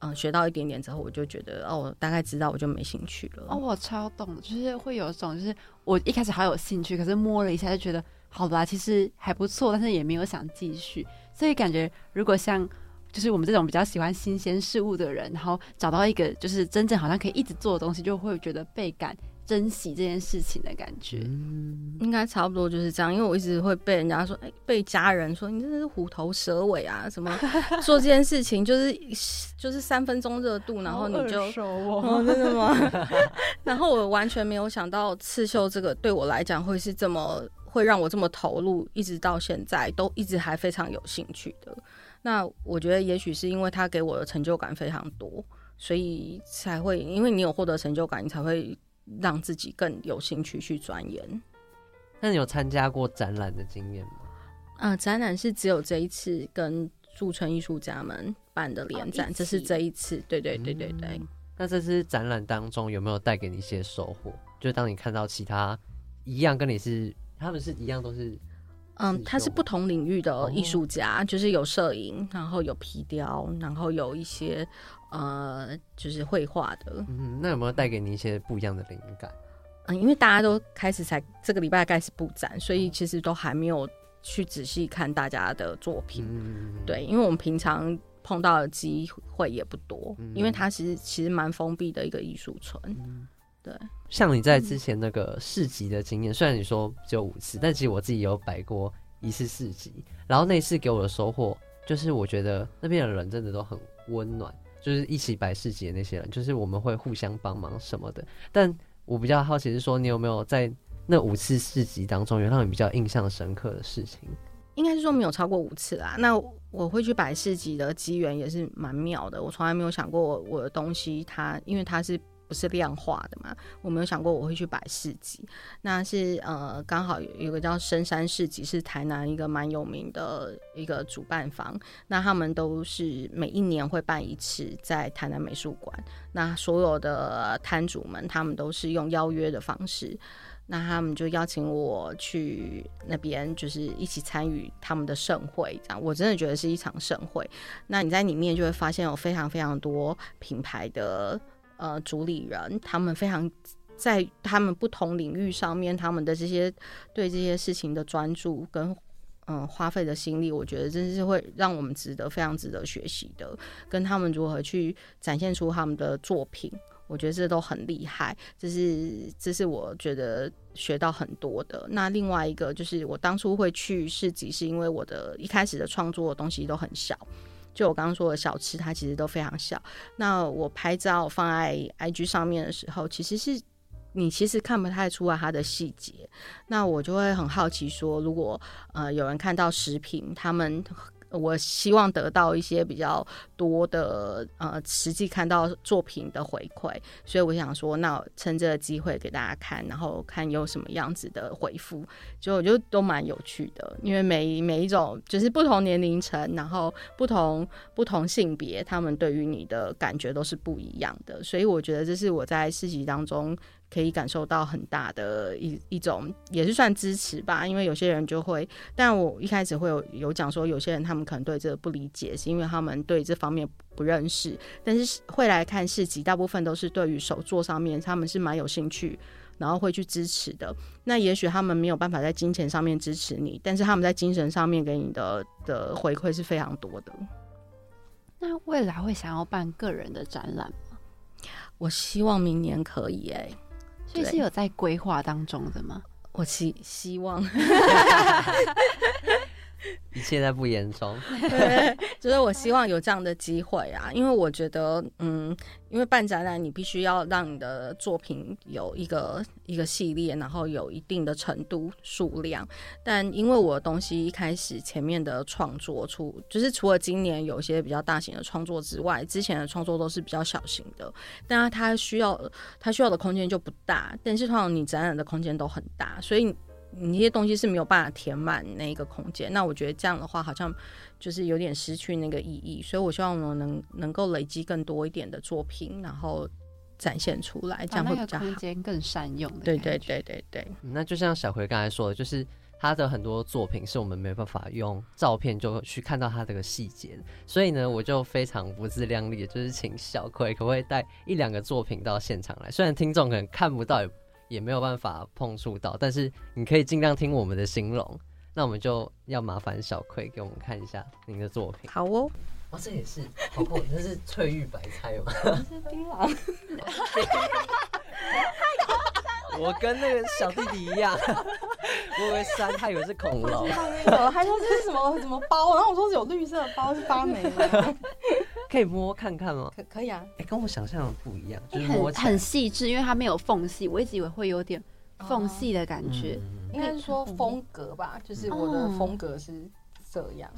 嗯，学到一点点之后，我就觉得哦，我大概知道，我就没兴趣了。哦，我超懂，就是会有一种，就是我一开始好有兴趣，可是摸了一下就觉得，好吧，其实还不错，但是也没有想继续。所以感觉，如果像就是我们这种比较喜欢新鲜事物的人，然后找到一个就是真正好像可以一直做的东西，就会觉得倍感。珍惜这件事情的感觉，应该差不多就是这样。因为我一直会被人家说，哎，被家人说你真的是虎头蛇尾啊，什么 做这件事情就是 就是三分钟热度，然后你就 哦，真的吗？然后我完全没有想到刺绣这个对我来讲会是这么会让我这么投入，一直到现在都一直还非常有兴趣的。那我觉得也许是因为他给我的成就感非常多，所以才会因为你有获得成就感，你才会。让自己更有兴趣去钻研。那你有参加过展览的经验吗？啊，展览是只有这一次跟驻村艺术家们办的联展，这是这一次。对对对对对。那这次展览当中有没有带给你一些收获？就当你看到其他一样跟你是，他们是一样都是，嗯，他是不同领域的艺术家，就是有摄影，然后有皮雕，然后有一些。呃，就是绘画的，嗯，那有没有带给你一些不一样的灵感？嗯，因为大家都开始才这个礼拜开始布展，所以其实都还没有去仔细看大家的作品。嗯，对，因为我们平常碰到的机会也不多，因为它其实其实蛮封闭的一个艺术村。对，像你在之前那个市集的经验，虽然你说只有五次，但其实我自己有摆过一次市集，然后那次给我的收获就是，我觉得那边的人真的都很温暖。就是一起摆市集的那些人，就是我们会互相帮忙什么的。但我比较好奇是说，你有没有在那五次市集当中，有让你比较印象深刻的事情？应该是说没有超过五次啦。那我会去摆市集的机缘也是蛮妙的。我从来没有想过我我的东西，它因为它是。不是量化的嘛？我没有想过我会去摆市集，那是呃刚好有有个叫深山市集，是台南一个蛮有名的一个主办方。那他们都是每一年会办一次在台南美术馆。那所有的摊主们，他们都是用邀约的方式，那他们就邀请我去那边，就是一起参与他们的盛会。这样我真的觉得是一场盛会。那你在里面就会发现有非常非常多品牌的。呃，主理人他们非常在他们不同领域上面，他们的这些对这些事情的专注跟嗯花费的心力，我觉得真是会让我们值得非常值得学习的。跟他们如何去展现出他们的作品，我觉得这都很厉害。这是这是我觉得学到很多的。那另外一个就是我当初会去市集，是因为我的一开始的创作的东西都很小。就我刚刚说的小吃，它其实都非常小。那我拍照放在 IG 上面的时候，其实是你其实看不太出来它的细节。那我就会很好奇说，如果呃有人看到食品，他们。我希望得到一些比较多的呃，实际看到作品的回馈，所以我想说，那趁这个机会给大家看，然后看有什么样子的回复，就我觉得都蛮有趣的，因为每每一种就是不同年龄层，然后不同不同性别，他们对于你的感觉都是不一样的，所以我觉得这是我在市集当中。可以感受到很大的一一种，也是算支持吧。因为有些人就会，但我一开始会有有讲说，有些人他们可能对这个不理解，是因为他们对这方面不认识。但是会来看市集，大部分都是对于手作上面他们是蛮有兴趣，然后会去支持的。那也许他们没有办法在金钱上面支持你，但是他们在精神上面给你的的回馈是非常多的。那未来会想要办个人的展览吗？我希望明年可以哎。这是有在规划当中的吗？我希希望，一切在不言中。对，就是我希望有这样的机会啊，因为我觉得，嗯，因为办展览，你必须要让你的作品有一个一个系列，然后有一定的程度数量。但因为我的东西一开始前面的创作出，就是除了今年有一些比较大型的创作之外，之前的创作都是比较小型的，但它需要它需要的空间就不大。但是通常你展览的空间都很大，所以。你那些东西是没有办法填满那个空间，那我觉得这样的话好像就是有点失去那个意义，所以我希望我能能够累积更多一点的作品，然后展现出来，这样会比较空间更善用。对对对对对。那就像小葵刚才说的，就是他的很多作品是我们没办法用照片就去看到他这个细节，所以呢，我就非常不自量力，就是请小葵可不可以带一两个作品到现场来，虽然听众可能看不到。也也没有办法碰触到，但是你可以尽量听我们的形容。那我们就要麻烦小葵给我们看一下您的作品。好哦，哦，这也是，好酷，这是翠玉白菜吗？是槟榔。我跟那个小弟弟一样，我以为山，他以为是恐龙。还说这是什么什么包，然后我说是有绿色的包，是发霉的。可以摸看看吗？可可以啊。哎，跟我想象的不一样，就是摸很细致，因为它没有缝隙。我一直以为会有点缝隙的感觉，应该是说风格吧，就是我的风格是这样。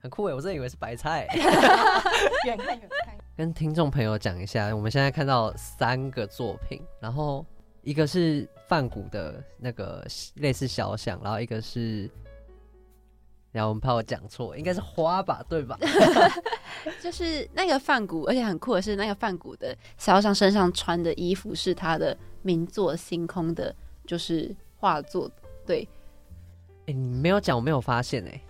很酷哎，我真以为是白菜。远看远看。跟听众朋友讲一下，我们现在看到三个作品，然后。一个是梵谷的那个类似小像，然后一个是，然后我们怕我讲错，应该是花吧，对吧？就是那个梵谷，而且很酷的是，那个梵谷的肖像身上穿的衣服是他的名作《星空》的，就是画作。对，哎，你没有讲，我没有发现哎。啊，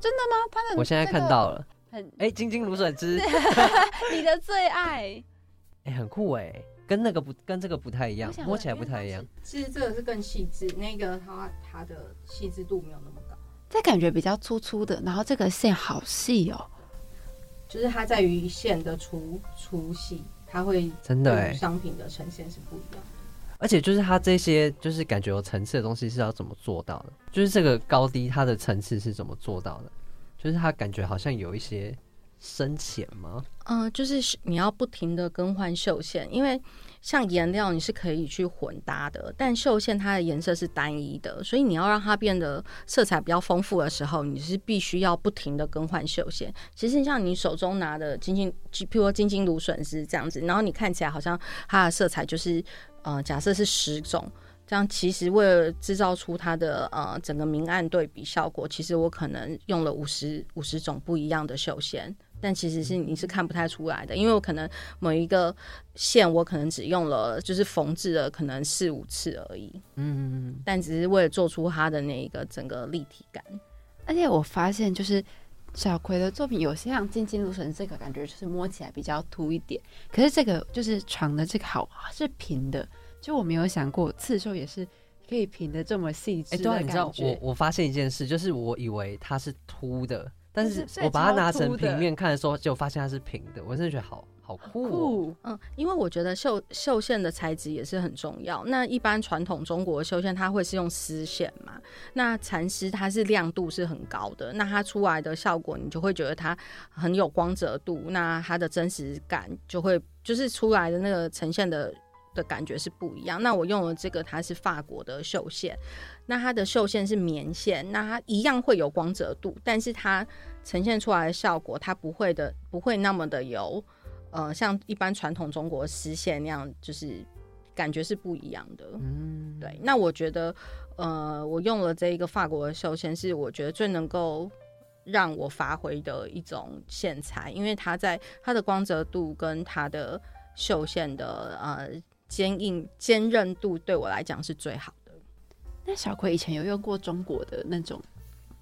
真的吗？他的我现在看到了，很哎，晶晶芦笋汁，你的最爱，哎，很酷哎。跟那个不跟这个不太一样，摸起来不太一样。其实这个是更细致，那个它它的细致度没有那么高。这感觉比较粗粗的，然后这个线好细哦。就是它在于线的粗粗细，它会真的商品的呈现是不一样的。而且就是它这些就是感觉有层次的东西是要怎么做到的？就是这个高低它的层次是怎么做到的？就是它感觉好像有一些。深浅吗？嗯，就是你要不停的更换绣线，因为像颜料你是可以去混搭的，但绣线它的颜色是单一的，所以你要让它变得色彩比较丰富的时候，你是必须要不停的更换绣线。其实像你手中拿的金金，譬如说金金芦笋是这样子，然后你看起来好像它的色彩就是，呃，假设是十种。这样其实为了制造出它的呃整个明暗对比效果，其实我可能用了五十五十种不一样的绣线，但其实是你是看不太出来的，因为我可能某一个线我可能只用了就是缝制了可能四五次而已，嗯，但只是为了做出它的那一个整个立体感。而且我发现就是小葵的作品有些像静静如神这个感觉就是摸起来比较凸一点，可是这个就是床的这个好是平的。就我没有想过刺绣也是可以平的这么细致哎，对，你知道。我我发现一件事，就是我以为它是凸的，但是我把它拿成平面看的时候，就发现它是平的。我真的觉得好好酷。嗯，因为我觉得绣绣线的材质也是很重要。那一般传统中国绣线，它会是用丝线嘛？那蚕丝它是亮度是很高的，那它出来的效果，你就会觉得它很有光泽度，那它的真实感就会就是出来的那个呈现的。的感觉是不一样。那我用了这个，它是法国的绣线，那它的绣线是棉线，那它一样会有光泽度，但是它呈现出来的效果，它不会的，不会那么的有，呃，像一般传统中国丝线那样，就是感觉是不一样的。嗯，对。那我觉得，呃，我用了这一个法国的绣线，是我觉得最能够让我发挥的一种线材，因为它在它的光泽度跟它的绣线的呃。坚硬、坚韧度对我来讲是最好的。那小葵以前有用过中国的那种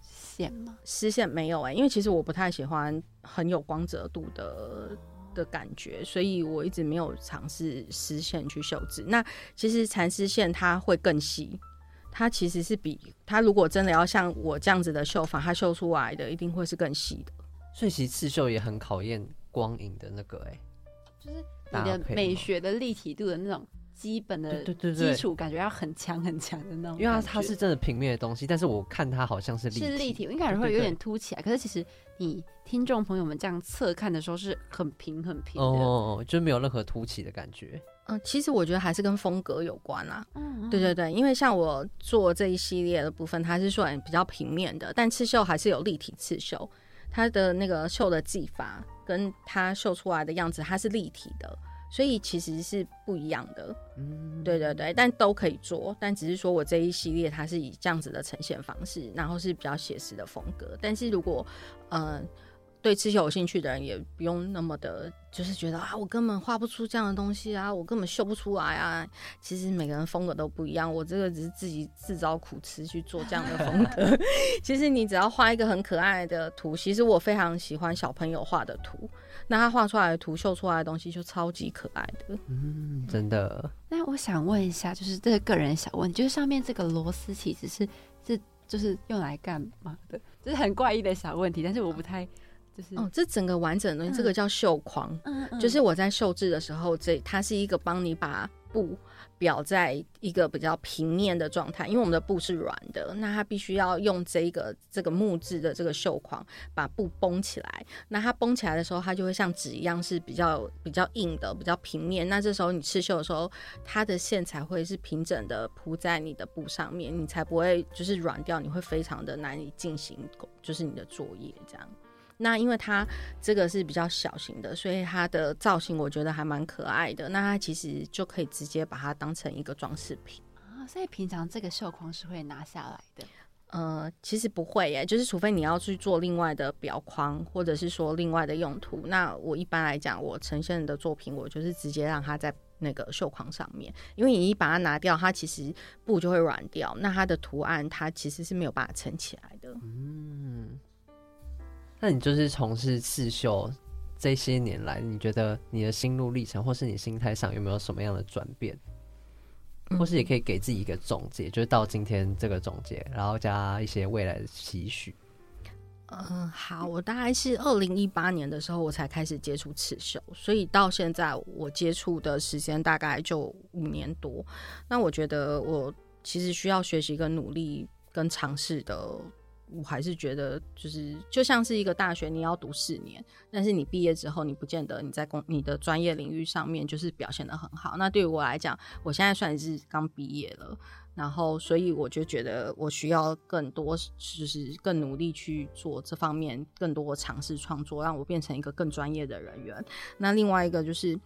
线吗？丝线没有哎，因为其实我不太喜欢很有光泽度的的感觉，所以我一直没有尝试丝线去绣制。那其实蚕丝线它会更细，它其实是比它如果真的要像我这样子的绣法，它绣出来的一定会是更细的。所以其实刺绣也很考验光影的那个哎，就是。你的美学的立体度的那种基本的对对对基础感觉要很强很强的那种，因为它它是真的平面的东西，但是我看它好像是立是立体，应该会有点凸起来。可是其实你听众朋友们这样侧看的时候是很平很平的。哦，就没有任何凸起的感觉。嗯，其实我觉得还是跟风格有关啦。嗯，对对对，因为像我做这一系列的部分，它是算比较平面的，但刺绣还是有立体刺绣，它的那个绣的技法跟它绣出来的样子，它是立体的，所以其实是不一样的。嗯，对对对，但都可以做，但只是说我这一系列它是以这样子的呈现方式，然后是比较写实的风格。但是如果呃对刺绣有兴趣的人，也不用那么的，就是觉得啊，我根本画不出这样的东西啊，我根本绣不出来啊。其实每个人风格都不一样，我这个只是自己自找苦吃去做这样的风格。其实你只要画一个很可爱的图，其实我非常喜欢小朋友画的图，那他画出来的图绣出来的东西就超级可爱的。嗯，真的。那我想问一下，就是这个个人小问，就是上面这个螺丝其实是是就是用来干嘛的？就是很怪异的小问题，但是我不太就是哦，这整个完整的东西，这个叫绣框。嗯嗯就是我在绣制的时候，这它是一个帮你把布裱在一个比较平面的状态，因为我们的布是软的，那它必须要用这个这个木质的这个绣框把布绷起来。那它绷起来的时候，它就会像纸一样是比较比较硬的、比较平面。那这时候你刺绣的时候，它的线才会是平整的铺在你的布上面，你才不会就是软掉，你会非常的难以进行就是你的作业这样。那因为它这个是比较小型的，所以它的造型我觉得还蛮可爱的。那它其实就可以直接把它当成一个装饰品。啊，所以平常这个绣框是会拿下来的。呃，其实不会耶，就是除非你要去做另外的裱框，或者是说另外的用途。那我一般来讲，我呈现的作品，我就是直接让它在那个绣框上面，因为你一把它拿掉，它其实布就会软掉，那它的图案它其实是没有办法撑起来的。嗯，那你就是从事刺绣这些年来，你觉得你的心路历程，或是你心态上有没有什么样的转变？或是也可以给自己一个总结，就是到今天这个总结，然后加一些未来的期许。嗯，好，我大概是二零一八年的时候我才开始接触刺绣，所以到现在我接触的时间大概就五年多。那我觉得我其实需要学习跟努力跟尝试的，我还是觉得就是就像是一个大学，你要读四年，但是你毕业之后，你不见得你在工你的专业领域上面就是表现的很好。那对于我来讲，我现在算是刚毕业了。然后，所以我就觉得我需要更多，就是更努力去做这方面更多尝试创作，让我变成一个更专业的人员。那另外一个就是，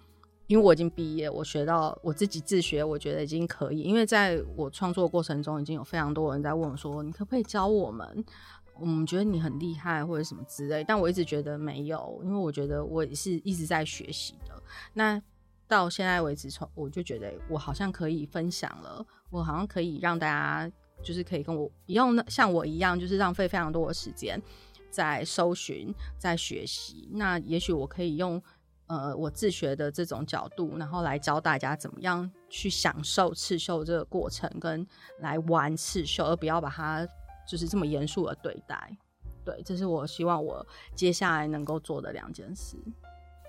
因为我已经毕业，我学到我自己自学，我觉得已经可以。因为在我创作过程中，已经有非常多人在问我说：“你可不可以教我们？我们觉得你很厉害，或者什么之类。”但我一直觉得没有，因为我觉得我也是一直在学习的。那到现在为止，从我就觉得我好像可以分享了，我好像可以让大家就是可以跟我一样，像我一样，就是浪费非常多的时间在搜寻、在学习。那也许我可以用呃我自学的这种角度，然后来教大家怎么样去享受刺绣这个过程，跟来玩刺绣，而不要把它就是这么严肃的对待。对，这是我希望我接下来能够做的两件事。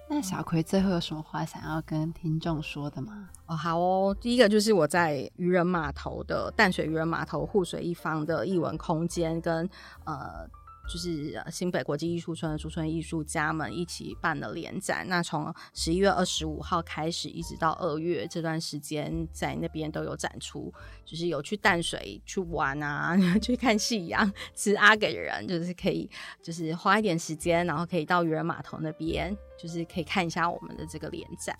那小葵最后有什么话想要跟听众说的吗？哦，好哦，第一个就是我在渔人码头的淡水渔人码头护水一方的艺文空间跟呃。就是新北国际艺术村的驻村艺术家们一起办的联展，那从十一月二十五号开始，一直到二月这段时间，在那边都有展出。就是有去淡水去玩啊，去看夕阳，吃阿给人，就是可以，就是花一点时间，然后可以到渔人码头那边，就是可以看一下我们的这个联展。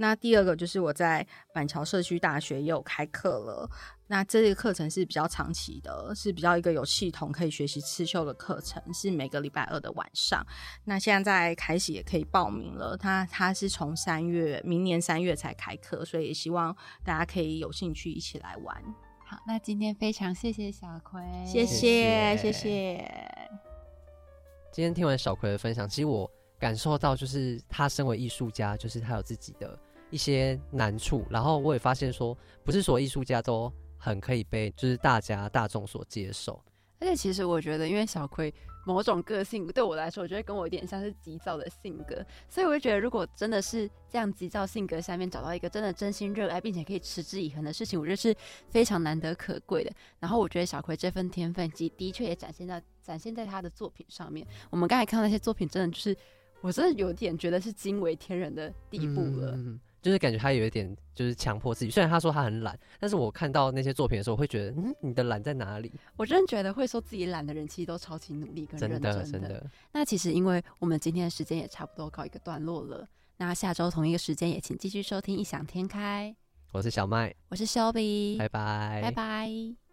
那第二个就是我在板桥社区大学也有开课了。那这个课程是比较长期的，是比较一个有系统可以学习刺绣的课程，是每个礼拜二的晚上。那现在开始也可以报名了，它它是从三月明年三月才开课，所以也希望大家可以有兴趣一起来玩。好，那今天非常谢谢小葵，谢谢谢谢。今天听完小葵的分享，其实我感受到就是他身为艺术家，就是他有自己的一些难处，然后我也发现说，不是所有艺术家都。很可以被就是大家大众所接受，而且其实我觉得，因为小葵某种个性，对我来说，我觉得跟我有点像是急躁的性格，所以我就觉得，如果真的是这样急躁性格下面找到一个真的真心热爱并且可以持之以恒的事情，我觉得是非常难得可贵的。然后我觉得小葵这份天分，其的确也展现在展现在他的作品上面。我们刚才看到那些作品，真的就是我真的有点觉得是惊为天人的地步了。就是感觉他有一点就是强迫自己，虽然他说他很懒，但是我看到那些作品的时候，我会觉得，嗯，你的懒在哪里？我真的觉得会说自己懒的人，其实都超级努力跟认真的。真的，那其实因为我们今天的时间也差不多告一个段落了，那下周同一个时间也请继续收听异想天开。我是小麦，我是 Shelby，拜拜，拜拜。